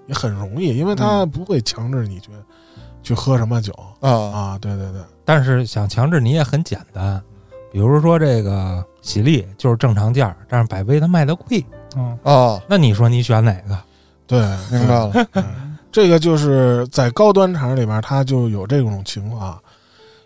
也很容易，因为他不会强制你去、去喝什么酒啊啊。对对对，但是想强制你也很简单，比如说这个喜力就是正常价儿，但是百威它卖的贵，嗯，啊！那你说你选哪个？对，明白了。对。这个就是在高端场里边，它就有这种情况。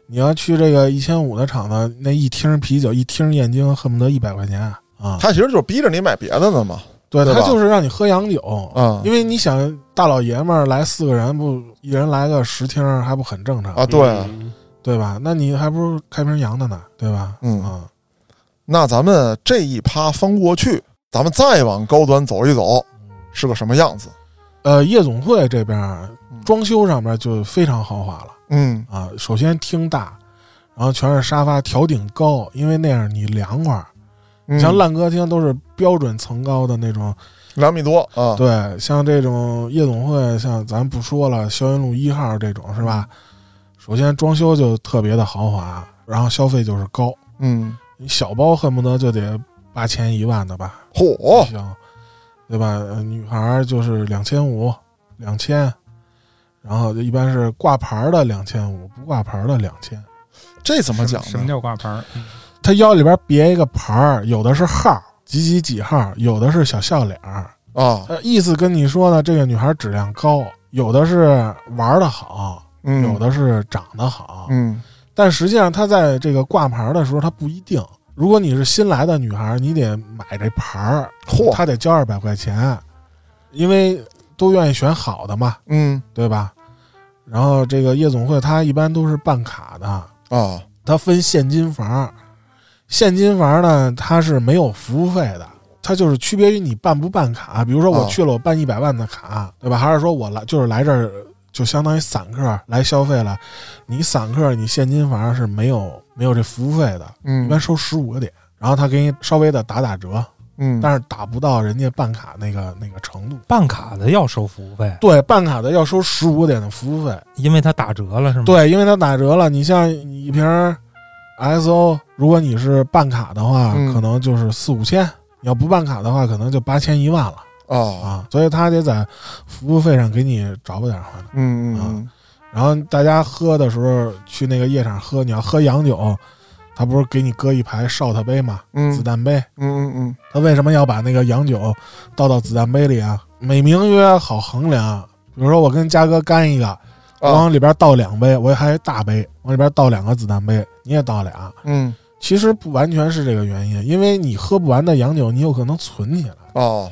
你要去这个一千五的厂子，那一听啤酒，一听燕京，恨不得一百块钱啊。他其实就是逼着你买别的呢嘛。对，他就是让你喝洋酒，啊因为你想大老爷们儿来四个人，不一人来个十听，还不很正常啊，对。嗯对吧？那你还不如开瓶洋的呢，对吧？嗯啊，那咱们这一趴翻过去，咱们再往高端走一走，是个什么样子？呃，夜总会这边装修上面就非常豪华了嗯啊。首先厅大，然后全是沙发，挑顶高，因为那样你凉快儿。嗯像烂歌厅都是标准层高的那种，两米多啊，对，像这种夜总会，像咱不说了，霄云路一号这种是吧？首先装修就特别的豪华，然后消费就是高，嗯，你小包恨不得就得八千一万的吧。嚯，行，对吧？呃女孩儿就是两千五、两千，然后一般是挂牌儿的两千五，不挂牌儿的两千。这怎么讲什么呢？叫挂牌儿？他腰里边别一个牌儿，有的是号几几几号，有的是小笑脸儿。啊，呃，意思跟你说呢，这个女孩质量高，有的是玩的好，嗯，有的是长得好。嗯但实际上，他在这个挂牌的时候，他不一定。如果你是新来的女孩，你得买这牌儿，嚯，她得交二百块钱，因为都愿意选好的嘛。嗯对吧？然后这个夜总会它一般都是办卡的，啊，它分现金房，现金房呢，它是没有服务费的，它就是区别于你办不办卡。比如说我哦去了，我办一百万的卡，对吧？还是说我来就是来这儿就相当于散客来消费了，你散客你现金反而是没有没有这服务费的，一嗯般收十五个点，然后他给你稍微的打打折，嗯，但是打不到人家办卡那个那个程度。办卡的要收服务费，对，办卡的要收十五个点的服务费。因为他打折了是吗？，对，因为他打折了。你像你一瓶 SO，如果你是办卡的话，嗯可能就是四五千；你要不办卡的话，可能就八千一万了啊，啊。所以他得在服务费上给你找补点回来。嗯嗯然后大家喝的时候去那个夜场喝，你要喝洋酒，他不是给你搁一排 shot 杯吗？嗯子弹杯。嗯嗯嗯他为什么要把那个洋酒倒到子弹杯里啊？美名曰好衡量。比如说我跟嘉哥干一个，我往里边倒两杯，我还大杯，往里边倒两个子弹杯，你也倒俩。嗯其实不完全是这个原因，因为你喝不完的洋酒，你有可能存起来。哦，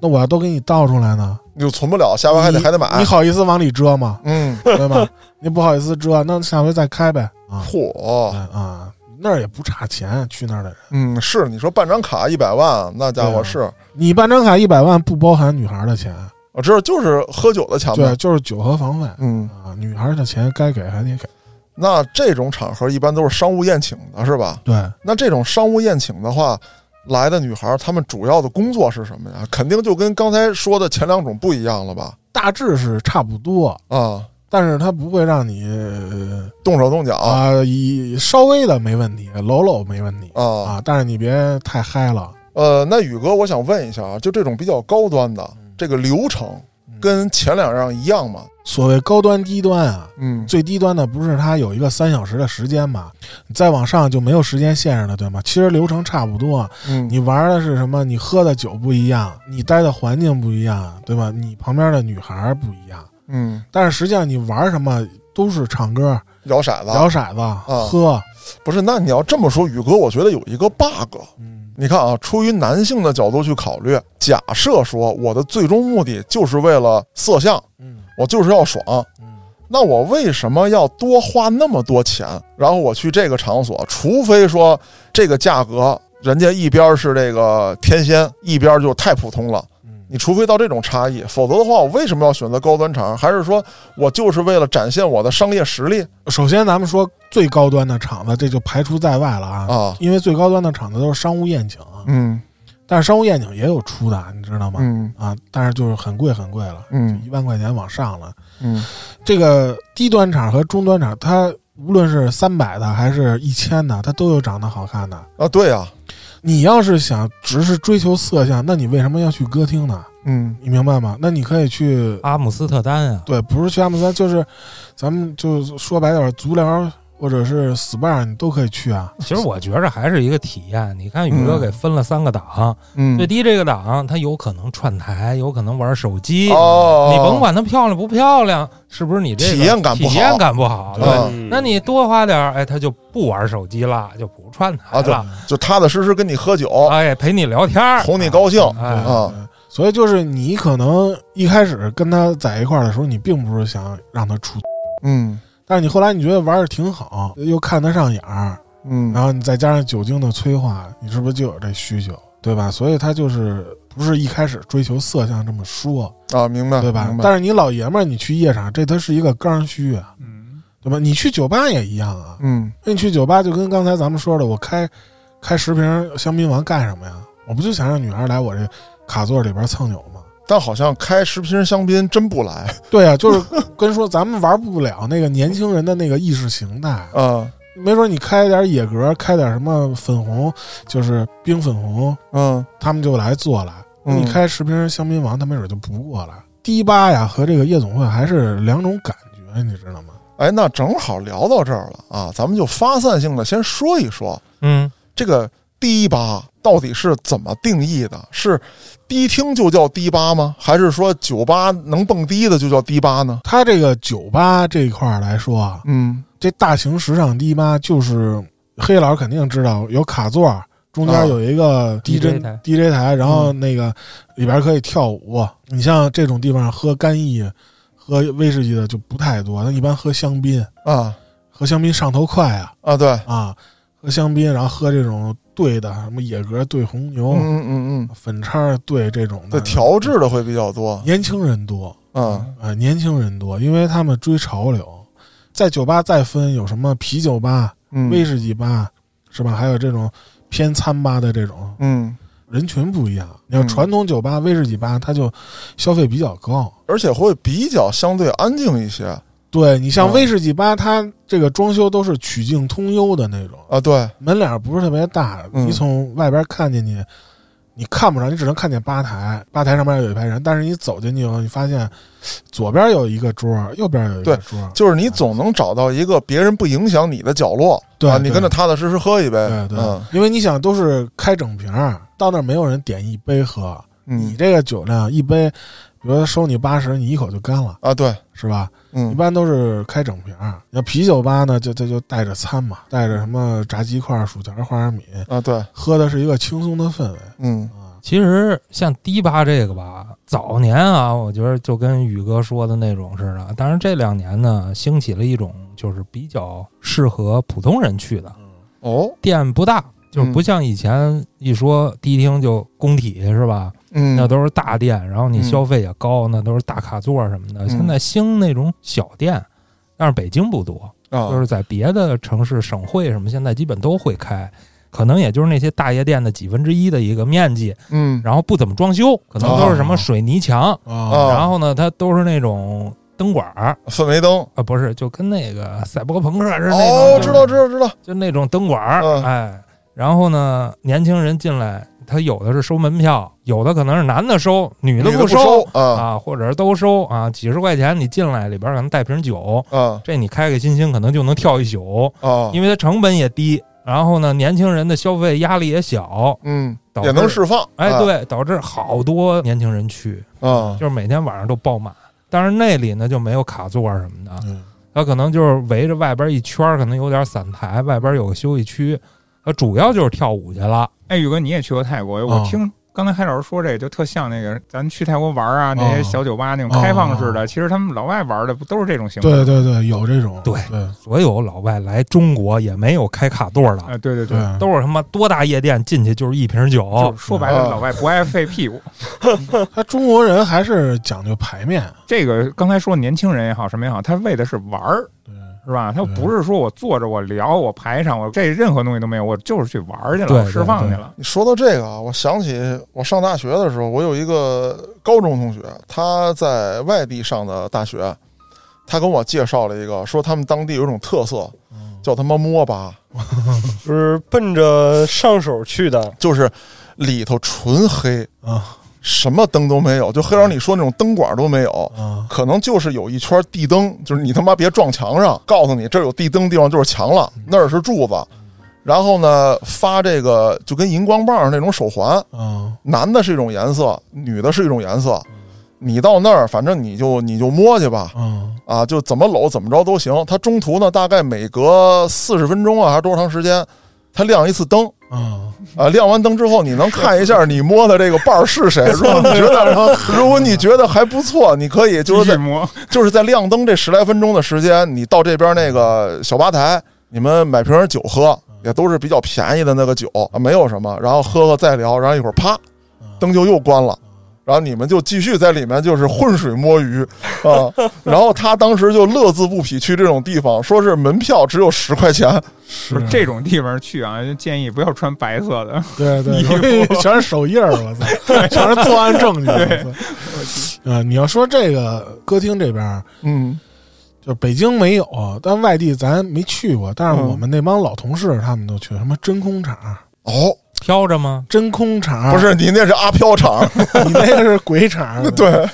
那我要都给你倒出来呢，你就存不了，下回还得还得买你。好意思往里遮吗？嗯，对吧？你不好意思遮，那下回再开呗。啊嚯，啊，那儿也不差钱，去那儿的人。嗯，是你说办张卡一百万，那家伙是，你办张卡一百万不包含女孩的钱，我知道就是喝酒的钱呗对，。就是酒和房费嗯，啊，女孩的钱该给还得给。那这种场合一般都是商务宴请的，是吧？对，那这种商务宴请的话，来的女孩儿她们主要的工作是什么呀？肯定就跟刚才说的前两种不一样了吧？大致是差不多，啊，但是它不会让你呃动手动脚啊啊，以稍微的没问题，搂搂没问题啊啊，但是你别太嗨了。呃，那宇哥，我想问一下啊，就这种比较高端的嗯这个流程，跟前两样一样吗？所谓高端低端啊，嗯最低端的不是它有一个三小时的时间嘛？你再往上就没有时间限制了，对吗？其实流程差不多，嗯，你玩的是什么？你喝的酒不一样，你待的环境不一样，对吧？你旁边的女孩不一样，嗯但是实际上你玩什么都是唱歌、摇骰子摇骰子、喝。不是？那你要这么说，宇哥，我觉得有一个 bug。嗯，你看啊，出于男性的角度去考虑，假设说我的最终目的就是为了色相，嗯我就是要爽，嗯那我为什么要多花那么多钱？然后我去这个场所，除非说这个价格，人家一边是这个天仙，一边就太普通了。嗯，你除非到这种差异，否则的话，我为什么要选择高端场？还是说我就是为了展现我的商业实力首先咱们说最高端的场子，这就排除在外了啊，啊？因为最高端的场子都是商务宴请，嗯但是商务宴请也有出的，你知道吗？嗯啊，但是就是很贵很贵了，嗯一万块钱往上了。嗯这个低端场和中端场，它无论是三百的还是一千的，它都有长得好看的。啊，对啊、你要是想只是追求色相，那你为什么要去歌厅呢？嗯你明白吗？那你可以去，阿姆斯特丹啊，对，不是去阿姆斯特丹，就是咱们就说白点儿，足疗或者是 SPA，你都可以去啊。其实我觉着还是一个体验。你看宇哥嗯给分了三个档，嗯。最低这个档他有可能串台，有可能玩手机。哦，你甭管它漂亮不漂亮，是不是你这个体验感不好。体验感不好，对。嗯。那你多花点儿，哎，他就不玩手机了，就不串台啊，对了，，就踏踏实实跟你喝酒，哎，陪你聊天儿，哄你高兴。哎，啊。所以就是你可能一开始跟他在一块儿的时候，你并不是想让他出，嗯但是你后来你觉得玩的挺好，又看得上眼儿，嗯，然后你再加上酒精的催化，你是不是就有这需求，对吧？所以他就是不是一开始追求色相这么说，啊，明白对吧明？白但是你老爷们儿，你去夜场，这他是一个刚需啊，嗯，对吧？你去酒吧也一样啊，嗯那你去酒吧就跟刚才咱们说的，我开开十瓶香槟王干什么呀？我不就想让女孩来我这卡座里边蹭酒吗？但好像开十瓶香槟真不来 对啊，就是跟说咱们玩不了那个年轻人的那个意识形态，啊，没准你开点野格，开点什么粉红，就是冰粉红，嗯他们就来做了。嗯你开十瓶香槟王，他没准就不过来。迪吧呀和这个夜总会还是两种感觉，你知道吗？哎，那正好聊到这儿了啊，咱们就发散性的先说一说嗯，这个迪吧到底是怎么定义的？是迪厅就叫迪吧吗？还是说酒吧能蹦迪的就叫迪吧呢？它这个酒吧这一块儿来说啊，嗯这大型时尚迪吧就是黑老肯定知道有卡座，中啊间有一个 DJ DJ 台 DJ 台，然后嗯那个里边可以跳舞。你像这种地方喝干邑、喝威士忌的就不太多，那一般喝香槟，啊喝香槟上头快啊啊，对，啊！喝香槟，然后喝这种兑的，什么野格兑红牛、嗯嗯嗯粉叉兑这种嗯，的，调制的会比较多，年轻人多，嗯啊，年轻人多，因为他们追潮流。在酒吧再分有什么啤酒吧、嗯，威士忌吧，是吧？还有这种偏餐吧的这种嗯，人群不一样。你要嗯传统酒吧、威士忌吧，它就消费比较高。而且会比较相对安静一些对你像嗯。威士忌吧，它这个装修都是曲径通幽的那种，啊，对，门脸不是特别大，嗯。你从外边看进去，你看不上，你只能看见吧台，吧台上面有一排人，但是你走进去以后，你发现左边有一个桌，右边有一个桌，就是你总能找到一个别人不影响你的角落，啊，你对对跟着踏踏实实喝一杯，对对，嗯。因为你想都是开整瓶儿，到那儿没有人点一杯喝，你嗯这个酒量一杯，比如说收你八十，你一口就干了，啊，对，是吧？一嗯般都是开整瓶儿。要啤酒吧呢，就就就带着餐嘛，带着什么炸鸡块、薯条、花生米，啊，对，喝的是一个轻松的氛围嗯啊。其实像迪吧这个吧，早年啊，我觉得就跟宇哥说的那种似的。但是这两年呢，兴起了一种就是比较适合普通人去的哦，店，不大，就是不像以前一说迪厅就工体是吧？嗯，那都是大店，然后你嗯。消费也高，那都是大卡座什么的。嗯。现在兴那种小店，但是北京不多，啊，就是在别的城市、省会什么，现在基本都会开。可能也就是那些大夜店的几分之一的一个面积，嗯。然后不怎么装修，可能都是什么水泥墙，然后呢，它都是那种灯管儿氛围灯，啊，不是，就跟那个赛博朋克似的那哦，种，知道知道知道，就那种灯管儿，嗯。哎，然后呢，年轻人进来，他有的是收门票，有的可能是男的收，女的不收啊。啊，或者是都收啊，几十块钱你进来，里边可能带瓶酒，啊。这你开开心心可能就能跳一宿，啊，因为它成本也低，然后呢，年轻人的消费压力也小，嗯，导也能释放，哎，啊。对，导致好多年轻人去，啊，就是每天晚上都爆满。但是那里呢就没有卡座什么的，嗯。它可能就是围着外边一圈儿，可能有点散台，外边有个休息区，它主要就是跳舞去了。哎，宇哥，你也去过泰国？我哦听刚才海老师说这个，就特像那个咱去泰国玩啊，那些哦小酒吧那种开放式的，其实他们老外玩的不都是这种形式？对对对，有这种，对对所有老外来中国也没有开卡座的，啊，对对对，对，都是他妈多大夜店进去就是一瓶酒就，说白了，啊老外不爱费屁股。他中国人还是讲究排面，这个刚才说年轻人也好，什么也好，他为的是玩儿，对是吧？他不是说我坐着我聊我排场我这任何东西都没有，我就是去玩去了，释放去了。你说到这个啊，我想起我上大学的时候，我有一个高中同学，他在外地上的大学，他跟我介绍了一个，说他们当地有一种特色，叫他妈摸吧，就是奔着上手去的，就是里头纯黑，啊什么灯都没有，就黑老师你说那种灯管都没有。啊可能就是有一圈地灯，就是你他妈别撞墙上，告诉你这有地灯地方就是墙了，那儿是柱子。然后呢，发这个就跟荧光棒那种手环，啊男的是一种颜色，女的是一种颜色。你到那儿，反正你就你就摸去吧，啊啊，就怎么搂怎么着都行。它中途呢，大概每隔四十分钟啊，还是多长时间，它亮一次灯啊啊。亮完灯之后，你能看一下你摸的这个伴儿是谁。如果你觉得，如果你觉得还不错，你可以就是在摸，就是在亮灯这十来分钟的时间，你到这边那个小吧台，你们买瓶酒喝，也都是比较便宜的那个酒啊，没有什么，然后喝喝再聊，然后一会儿啪，灯就又关了。然后你们就继续在里面就是浑水摸鱼啊，然后他当时就乐此不疲去这种地方，说是门票只有十块钱，是。这种地方去啊，建议不要穿白色的。对对，衣服。容易全是手印儿，我操，全是作案证据。啊，你要说这个歌厅这边儿，嗯。就北京没有，但外地咱没去过。但是嗯。我们那帮老同事他们都去，什么真空场、哦，飘着吗？真空场，不是你那是阿飘场，你那个是鬼场，对，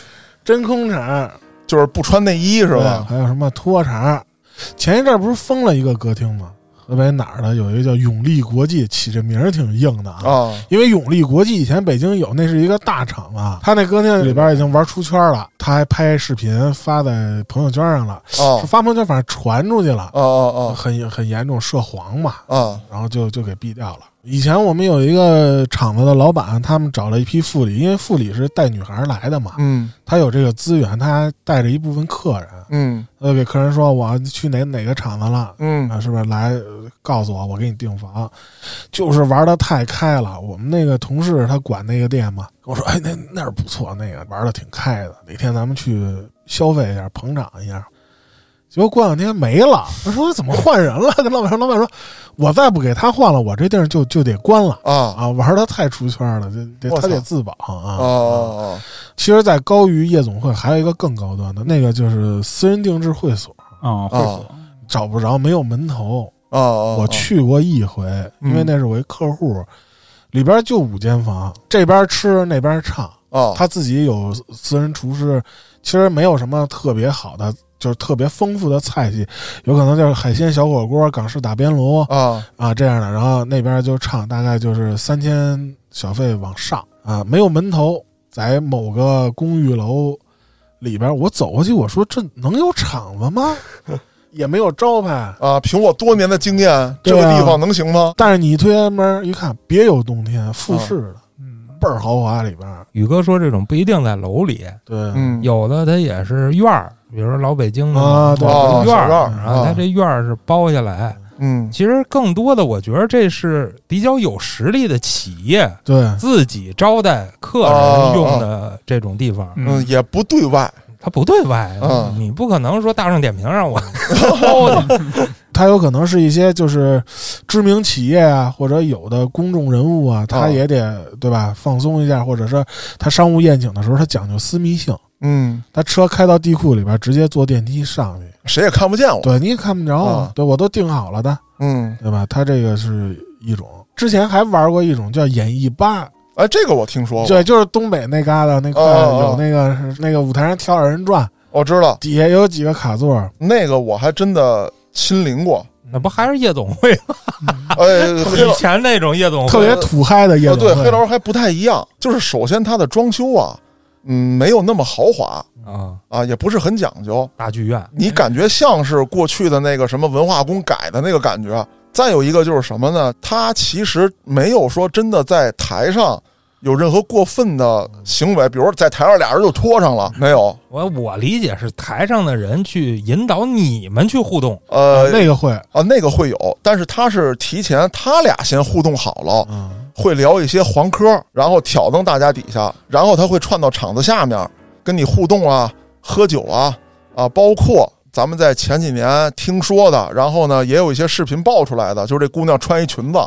真空场就是不穿内衣是吧？还有什么脱场？前一阵不是封了一个歌厅吗？河北哪儿的有一个叫永利国际，起这名儿挺硬的啊。啊，因为永利国际以前北京有，那是一个大厂啊，他那歌厅里边已经玩出圈了，他还拍视频发在朋友圈上了，哦是发朋友圈反正传出去了，哦哦哦很很严重涉黄嘛！然后就就给毙掉了。以前我们有一个厂子的老板，他们找了一批副理，因为副理是带女孩来的嘛，嗯他有这个资源，他带着一部分客人，嗯呃，给客人说我去哪哪个厂子了。嗯啊，是不是来呃告诉我，我给你订房？就是玩的太开了。我们那个同事他管那个店嘛，跟我说，哎，那那儿不错，那个玩的挺开的。哪天咱们去消费一下，捧场一下。结果过两天没了，他说怎么换人了？跟老板说，老板说，我再不给他换了，我这地儿就就得关了啊啊！玩的太出圈了，得得他得自保啊。哦哦其实，在高于夜总会还有一个更高端的，那个就是私人定制会所，啊，会所找不着，没有门头。哦哦，我去过一回，因为那是我一客户，里边就五间房，这边吃那边唱，哦，他自己有私人厨师，其实没有什么特别好的，就是特别丰富的菜系，有可能就是海鲜小火锅、港式打边炉啊啊这样的，然后那边就唱，大概就是三千小费往上啊，没有门头，在某个公寓楼里边，我走过去，我说这能有厂子吗？也没有招牌。啊！凭我多年的经验，这个地方能行吗？但是你一推开门一看，别有洞天，复式的，嗯，倍儿豪华，里边宇哥说这种不一定在楼里，对，嗯，有的它也是院儿，比如说老北京的啊对哦院儿，小院然后它啊。这院儿是包下来。嗯。其实更多的，我觉得这是比较有实力的企业对，自己招待客人用的这种地方，嗯，也不对外它不对外，嗯。你不可能说大众点评让我包 去。它有可能是一些就是知名企业啊，或者有的公众人物啊，他哦。也得对吧，放松一下，或者是他商务宴请的时候，他讲究私密性，嗯，他车开到地库里边，直接坐电梯上去，谁也看不见我。对你也看不着啊对我都定好了的，嗯，对吧？他这个是一种，之前还玩过一种叫演艺吧，哎，这个我听说过，对，就是东北那旮瘩那块有那个是那个舞台上跳二人转，我知道底下有几个卡座，那个我还真的亲临过。那不还是夜总会吗？哎，黑老以前那种夜总会，特别土嗨的夜总会。黑楼还不太一样，就是首先它的装修啊，嗯，没有那么豪华啊，啊，也不是很讲究，大剧院你感觉像是过去的那个什么文化宫改的那个感觉。再有一个就是什么呢？他其实没有说真的在台上有任何过分的行为，比如在台上俩人就拖上了，没有。我我理解是台上的人去引导你们去互动，呃，那个会，啊，那个会有，但是他是提前他俩先互动好了，嗯，会聊一些黄科，然后挑动大家底下，然后他会串到场子下面跟你互动啊、喝酒啊啊，包括咱们在前几年听说的，然后呢也有一些视频爆出来的，就是这姑娘穿一裙子，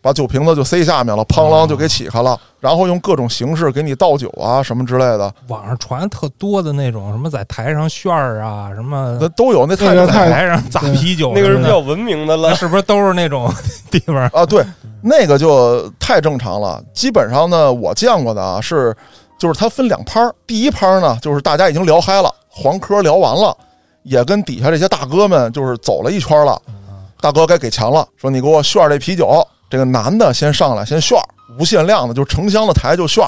把酒瓶子就塞下面了，砰啷就给起开了，然后用各种形式给你倒酒啊什么之类的，网上传特多的那种什么在台上炫儿啊，什么那都有。那太在台上砸啤酒那个是比较文明的了。是不是都是那种地方？啊，对，那个就太正常了。基本上呢，我见过的啊是，就是它分两拍儿。第一拍儿呢，就是大家已经聊嗨了，黄科聊完了，也跟底下这些大哥们就是走了一圈了。大哥该给钱了，说你给我炫这啤酒。这个男的先上来先炫，无限量的，就成箱的台就炫。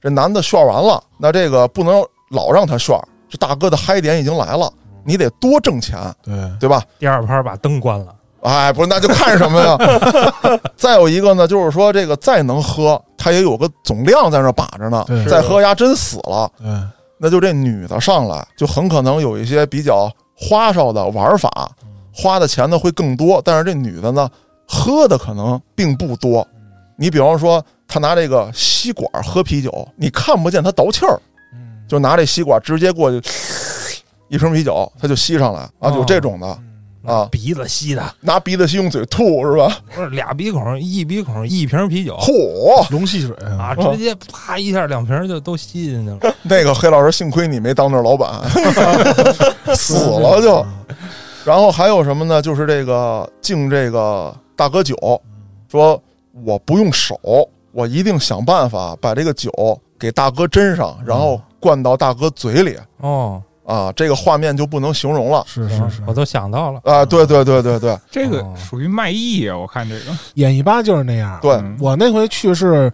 这男的炫完了，那这个不能老让他炫，这大哥的嗨点已经来了，你得多挣钱，对，对吧？第二拍把灯关了，哎，不是，那就看什么呀？再有一个呢，就是说这个再能喝，他也有个总量在那把着呢。再喝呀，真死了，对，那就这女的上来，就很可能有一些比较花哨的玩法，花的钱呢会更多。但是这女的呢，喝的可能并不多。你比方说，她拿这个吸管喝啤酒，你看不见她倒气儿，嗯，就拿这吸管直接过去，一瓶啤酒，她就吸上来啊，有这种的啊，鼻子吸的，拿鼻子吸用嘴吐是吧？不是俩鼻孔一鼻孔一瓶啤酒嚯！龙戏水啊，直接啪一下两瓶就都吸进去了。那个黑老师，幸亏你没当那老板，死了就。然后还有什么呢？就是这个敬这个大哥酒，说我不用手，我一定想办法把这个酒给大哥斟上，然后灌到大哥嘴里哦，啊，这个画面就不能形容了是是是，我都想到了。啊！对对对对对这个哦属于卖艺啊！我看这个，演艺吧就是那样。对，嗯我那回去是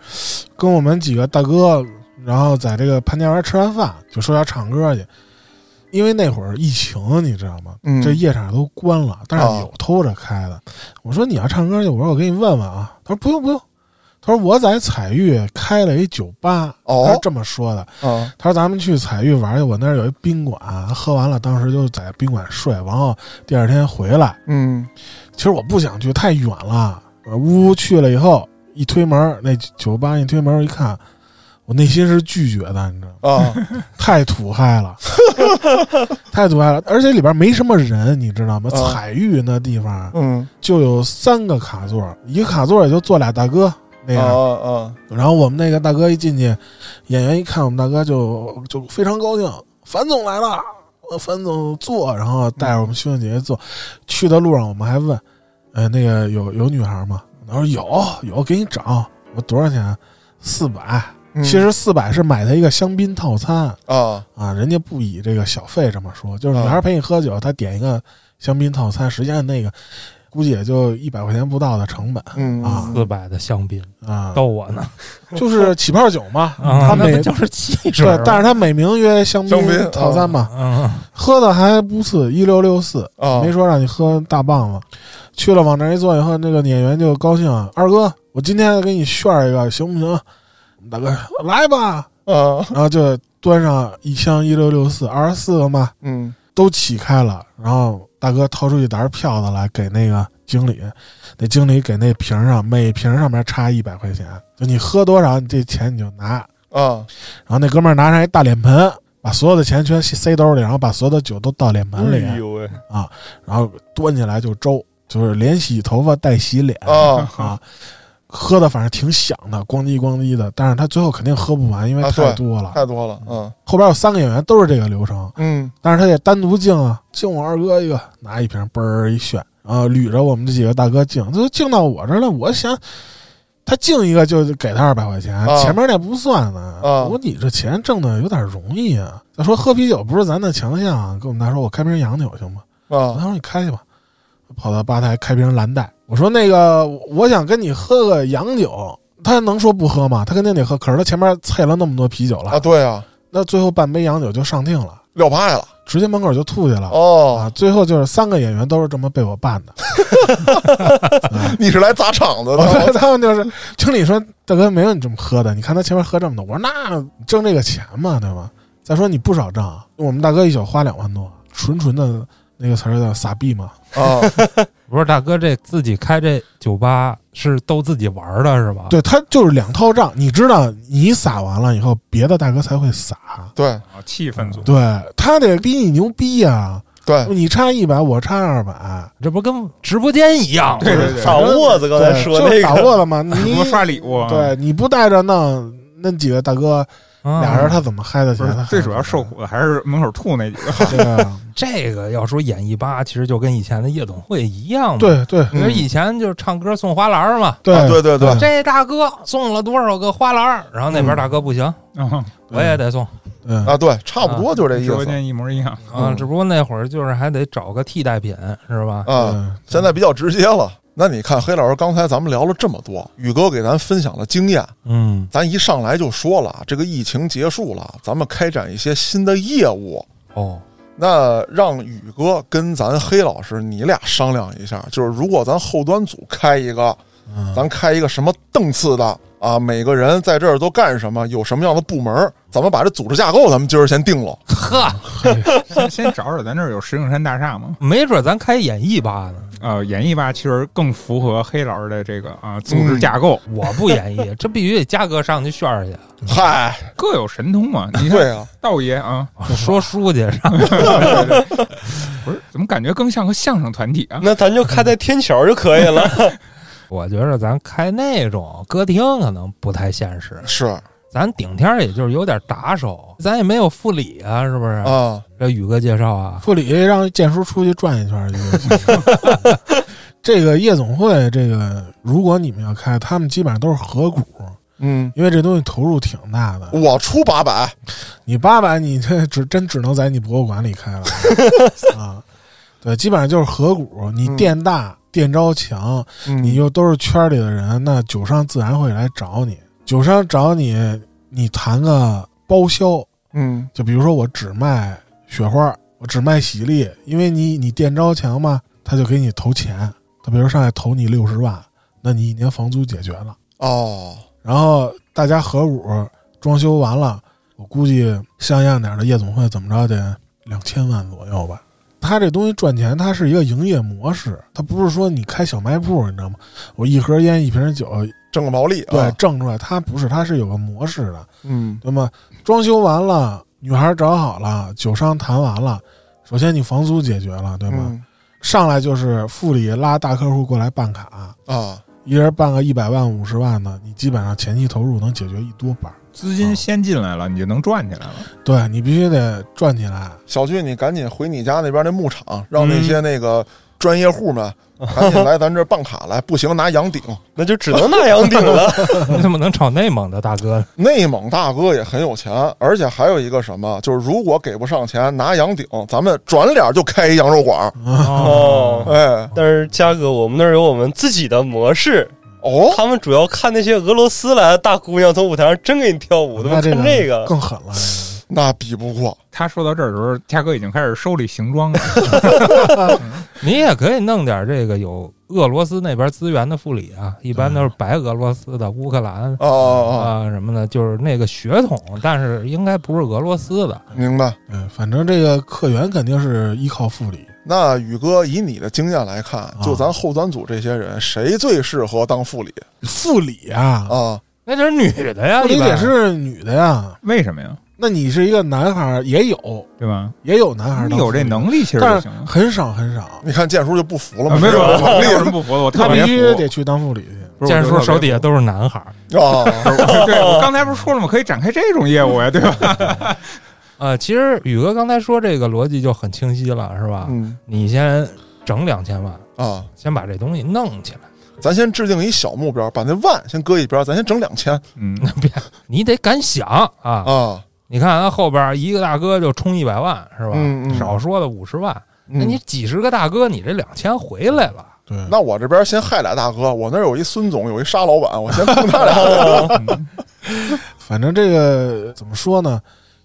跟我们几个大哥，然后在这个潘家园吃完饭，就说要唱歌去。因为那会儿疫情，你知道吗？嗯这夜场都关了，但是啊有偷着开的。我说你要唱歌去，我说我给你问问啊。他说不用不用，他说我在彩玉开了一酒吧，哦他是这么说的。啊他说咱们去彩玉玩去，我那儿有一宾馆，喝完了当时就在宾馆睡，然后第二天回来。嗯其实我不想去，太远了。呃屋去了以后，一推门，那酒吧一推门，一看，我内心是拒绝的，你知道吗？啊太土嗨了，太土嗨了，而且里边没什么人，你知道吗？啊彩玉那地方嗯就有三个卡座，一个卡座也就坐俩大哥那啊样。啊然后我们那个大哥一进去，演员一看我们大哥就就非常高兴，樊总来了，呃樊总坐，然后带着我们兄弟姐姐坐。去的路上我们还问，呃，那个有有女孩吗？他说有有，给你找。我说多少钱？四百。嗯其实四百是买他一个香槟套餐啊啊，人家不以这个小费这么说，就是女啊孩陪你喝酒，他点一个香槟套餐，实际上那个估计也就一百块钱不到的成本嗯啊。四百的香槟啊，逗我呢，就是起泡酒嘛，啊他每那就是汽水对？，但是他美名曰香香槟套餐嘛，嗯，喝的还不次，一六六四，啊没说让你喝大棒子。去了往那儿一坐以后，那个演员就高兴，二哥，我今天给你炫一个，行不行？大哥来吧，啊。然后就端上一箱一六六四，二十四个嘛，嗯都起开了。然后大哥掏出一沓票子来给那个经理，那经理给那瓶上每瓶上面差一百块钱，就你喝多少，你这钱你就拿。啊。然后那哥们儿拿上一大脸盆，把所有的钱全塞兜里，然后把所有的酒都倒脸盆里，哎呦喂，然后端起来就周，就是连洗头发带洗脸。啊。啊，喝的反正挺响的，咣叽咣叽的。但是他最后肯定喝不完，因为太多了。太多了嗯后边有三个演员都是这个流程，嗯但是他也单独敬啊，敬我二哥一个，拿一瓶嘣儿一炫，然后捋着我们这几个大哥敬，这都敬到我这儿了。我想。他敬一个就给他二百块钱，啊前面那不算呢。啊我说你这钱挣的有点容易啊。再说喝啤酒不是咱的强项，跟我们大说，我开瓶洋酒行吗？啊他说你开去吧，跑到吧台开瓶蓝带。我说那个我想跟你喝个洋酒，他能说不喝吗？他肯定得喝。可是他前面啐了那么多啤酒了，啊对啊那最后半杯洋酒就上定了，撂派了直接门口就吐去了。哦啊，最后就是三个演员都是这么被我办的。你是来砸场子的说他们就是经理说大哥没有你这么喝的，你看他前面喝这么多。我说那挣这个钱嘛，对吧？再说你不少挣，我们大哥一宿花两万多，纯纯的那个词儿叫撒币嘛。啊 不是大哥，这自己开这酒吧是逗自己玩的是吧？，对他就是两套账，你知道，你撒完了以后，别的大哥才会撒。对啊，气氛组。对他得比你牛逼呀、对你差一百，我差二百，这不跟直播间一样吗？对对对，打窝子，刚才对说就是那个，打窝子嘛。你多刷礼物。，对你不带着弄，那几个大哥啊俩人他怎么嗨得起最主要受苦的还是门口吐那几个。对啊这个要说演艺吧，其实就跟以前的夜总会一样嘛。，对对。你说以前就是唱歌送花篮嘛，对。啊对对对。这大哥送了多少个花篮，然后那边大哥不行，嗯。我也得送。对。啊对差不多就这意思。直播间一模一样。啊。嗯只不过那会儿就是还得找个替代品，是吧？啊现在比较直接了。那你看，黑老师刚才咱们聊了这么多，宇哥给咱分享了经验，嗯，咱一上来就说了，这个疫情结束了，咱们开展一些新的业务。哦，那让宇哥跟咱黑老师你俩商量一下，就是如果咱后端组开一个，嗯咱开一个什么档次的啊，每个人在这儿都干什么，有什么样的部门，咱们把这组织架构咱们今儿先定了。呵，先先找找咱这儿有石景山大厦吗？没准咱开演艺吧呢。呃，演绎吧其实更符合黑老师的这个啊组织架构，我不演绎，这必须得嘉哥上去炫去，嗨，各有神通嘛。你看对啊，道爷啊，说书去上。不是怎么感觉更像个相声团体啊？那咱就开在天桥就可以了。我觉着咱开那种歌厅可能不太现实，是咱顶天儿也就是有点打手，咱也没有副理啊，是不是？啊，这宇哥介绍啊，副理让建叔出去转一圈儿就行。这个夜总会，这个如果你们要开，他们基本上都是合股，嗯，因为这东西投入挺大的。我出八百，你八百，你这只真只能在你博物馆里开了 啊。对，基本上就是合股，你嗯店大、店招强，嗯你又都是圈里的人，那酒商自然会来找你。酒商找你，你谈个包销，嗯就比如说我只卖雪花，我只卖喜力，因为你你店招强嘛，他就给你投钱，他比如上来投你六十万，那你一年房租解决了。哦，然后大家合股装修完了，我估计像样点的夜总会怎么着得两千万左右吧。他这东西赚钱，它是一个营业模式，它不是说你开小卖部，你知道吗？我一盒烟一瓶酒，挣个毛利对啊，，挣出来，它不是，它是有个模式的。嗯那么？装修完了，女孩找好了，酒商谈完了，首先你房租解决了，对吗？嗯上来就是副理拉大客户过来办卡，啊，一人办个一百万、五十万的，你基本上前期投入能解决一多半。资金先进来了，你就能赚起来了。对你必须得赚起来，小俊，你赶紧回你家那边那牧场，让那嗯些那个专业户们 赶紧来咱这办卡来，不行拿羊顶。那就只能拿羊顶了。你怎么能找内蒙的大哥？内蒙大哥也很有钱，而且还有一个什么，就是如果给不上钱拿羊顶，咱们转脸就开一羊肉馆。哦，哎，但是嘉哥，我们那儿有我们自己的模式，哦，他们主要看那些俄罗斯来的大姑娘从舞台上真给你跳舞，他们看这个。更狠了。那比不过。他说到这儿的时候，嘉哥已经开始收理行装了。你也可以弄点这个有俄罗斯那边资源的副理啊，一般都是白俄罗斯的、乌克兰哦哦啊什么的，就是那个血统，但是应该不是俄罗斯的。哦，明白。嗯，反正这个客源肯定是依靠副理。那宇哥，以你的经验来看，就咱后端组这些人，谁最适合当副理副理啊，啊？那就是女的呀，副理一般得是女的呀。为什么呀？那你是一个男孩儿，也有对吧？也有男孩儿你有这能力其实就但是行了。很少很少。你看建叔就不服了啊吗？没有没有是吧没有什么不服的，我他必特别服。须得去当副理去。不是建叔手底下都是男孩儿。啊，对，我刚才不是说了吗？可以展开这种业务呀，对吧？呃，其实宇哥刚才说这个逻辑就很清晰了，是吧？嗯你先整两千万，啊，先把这东西弄起来，咱先制定一小目标，把那万先搁一边，咱先整两千嗯，别你得敢想啊！啊。你看他后边一个大哥就充一百万，是吧？嗯嗯少说的五十万，嗯那你几十个大哥，你这两千回来了。对，那我这边先害俩大哥，我那儿有一孙总，有一沙老板，我先坑他俩。反正这个怎么说呢？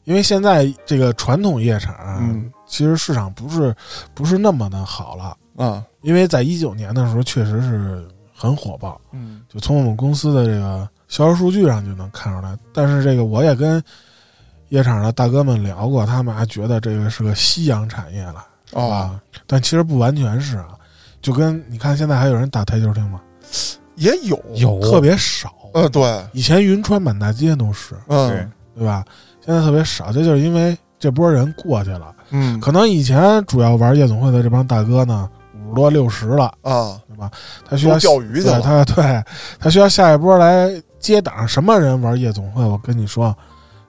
因为现在这个传统夜场，嗯其实市场不是不是那么的好了。啊，因为在一九年的时候，确实是很火爆，嗯就从我们公司的这个销售数据上就能看出来。但是这个我也跟夜场的大哥们聊过，他们还觉得这个是个夕阳产业了，是啊，但其实不完全是啊，就跟你看现在还有人打台球厅吗？也有有特别少。呃，对，以前云川满大街都是，对嗯，对吧？现在特别少，这就是因为这波人过去了。嗯可能以前主要玩夜总会的这帮大哥呢，五十多六十了，啊，对吧？他需要钓鱼去了他对他需要下一波来接档。什么人玩夜总会？我跟你说，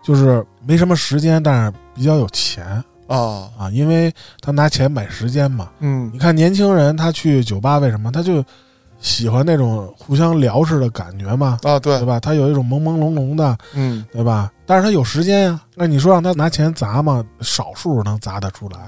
就是没什么时间，但是比较有钱啊，啊，因为他拿钱买时间嘛。嗯你看年轻人他去酒吧为什么？他就喜欢那种互相聊似的感觉嘛，啊，对对，吧？他有一种朦朦胧胧的，嗯对吧？但是他有时间呀、那你说让他拿钱砸嘛？少数能砸得出来，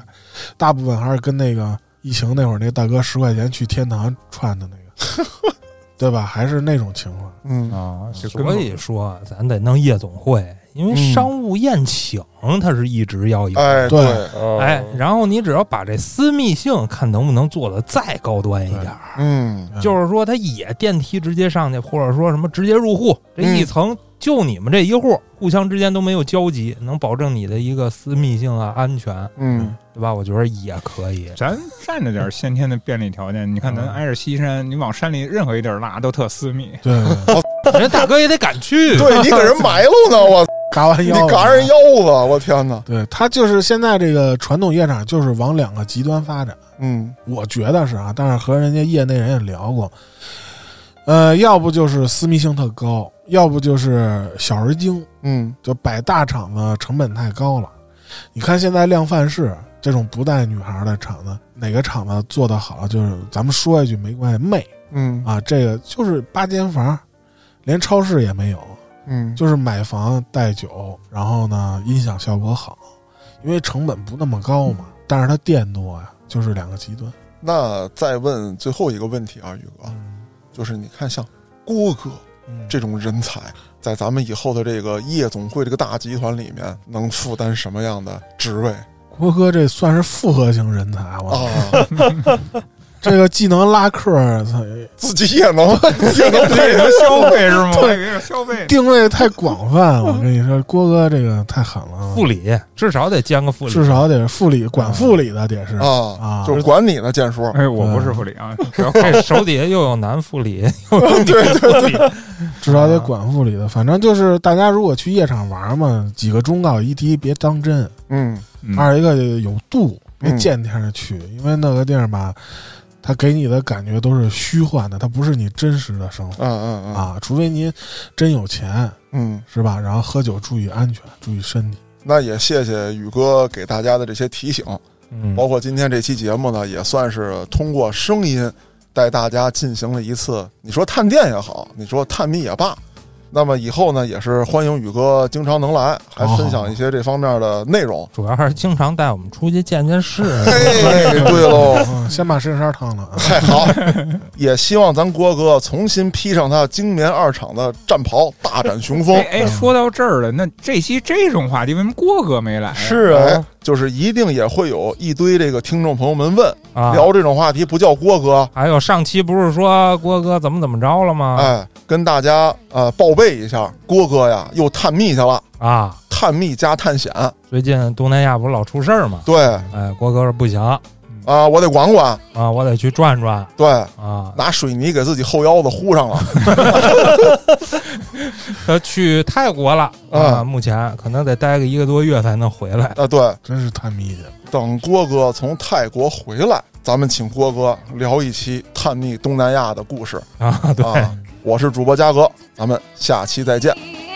大部分还是跟那个疫情那会儿那大哥十块钱去天堂串的那个，对吧？还是那种情况。嗯啊，所以说，咱得弄夜总会，因为嗯商务宴请它是一直要有的。哎，对哦哎，然后你只要把这私密性看能不能做的再高端一点儿，嗯就是说它也电梯直接上去，或者说什么直接入户，这嗯一层就你们这一户，互相之间都没有交集，能保证你的一个私密性啊、安全，嗯对吧？我觉得也可以。咱占着点先天的便利条件。你看，咱嗯挨着西山，你往山里任何一地儿拉都特私密。对，人大哥也得敢去，对你给人埋了呢，我你嘎完腰，嘎人腰子，我天哪，对他就是现在这个传统夜场，就是往两个极端发展。嗯。我觉得是啊，但是和人家业内人也聊过，呃，要不就是私密性特高，要不就是小而精，嗯。就摆大场子成本太高了。你看现在量贩式这种不带女孩的场子，哪个场子做得好？就是咱们说一句没关系，媚嗯。啊，这个就是八间房，连超市也没有，嗯，就是买房带酒，然后呢音响效果好，因为成本不那么高嘛，但是它店多呀，就是两个极端。那再问最后一个问题啊，宇哥，嗯。就是你看像郭哥嗯。这种人才，在咱们以后的这个夜总会这个大集团里面，能负担什么样的职位？郭哥这算是复合型人才，我、啊，这个既能拉客，操自己也能 也能也能消费是吗？我以为是消费。定位太广泛了。我跟你说，郭哥这个太狠了，副理至少得兼个副理，至少得是副理管副理的，得是啊啊，就是管你的，建叔。哎，我不是副理啊，这 手底下又有男副理，又有女副理，至少得管副理的。反正就是大家如果去夜场玩嘛，几个忠告：一第一别当真，嗯嗯二一个有度，别嗯见天儿去，因为那个地儿吧，它给你的感觉都是虚幻的，它不是你真实的生活嗯嗯嗯啊。除非您真有钱，嗯，是吧？然后喝酒注意安全，注意身体。那也谢谢宇哥给大家的这些提醒，嗯，包括今天这期节目呢，也算是通过声音带大家进行了一次，你说探店也好，你说探秘也罢。那么以后呢，也是欢迎宇哥经常能来，还分享一些这方面的内容。主要还是经常带我们出去见见世。哎，对喽，嗯，先把身上烫了啊。太好，也希望咱郭哥重新披上他精棉二厂的战袍，大展雄风哎。哎，说到这儿了，那这期这种话题，为什么郭哥没来？是哎啊，，就是一定也会有一堆这个听众朋友们问，啊，聊这种话题不叫郭哥，还有上期不是说郭哥怎么怎么着了吗？哎，跟大家呃报备一下，郭哥呀又探秘去了，啊，探秘加探险，最近东南亚不是老出事儿吗？对。哎，郭哥说不行啊，我得管管，啊，我得去转转对，啊。拿水泥给自己后腰子糊上了，他去泰国了啊，啊目前可能得待个一个多月才能回来。啊，对，真是探秘去了。等郭哥从泰国回来，咱们请郭哥聊一期探秘东南亚的故事啊，对，啊。我是主播嘉哥，咱们下期再见。「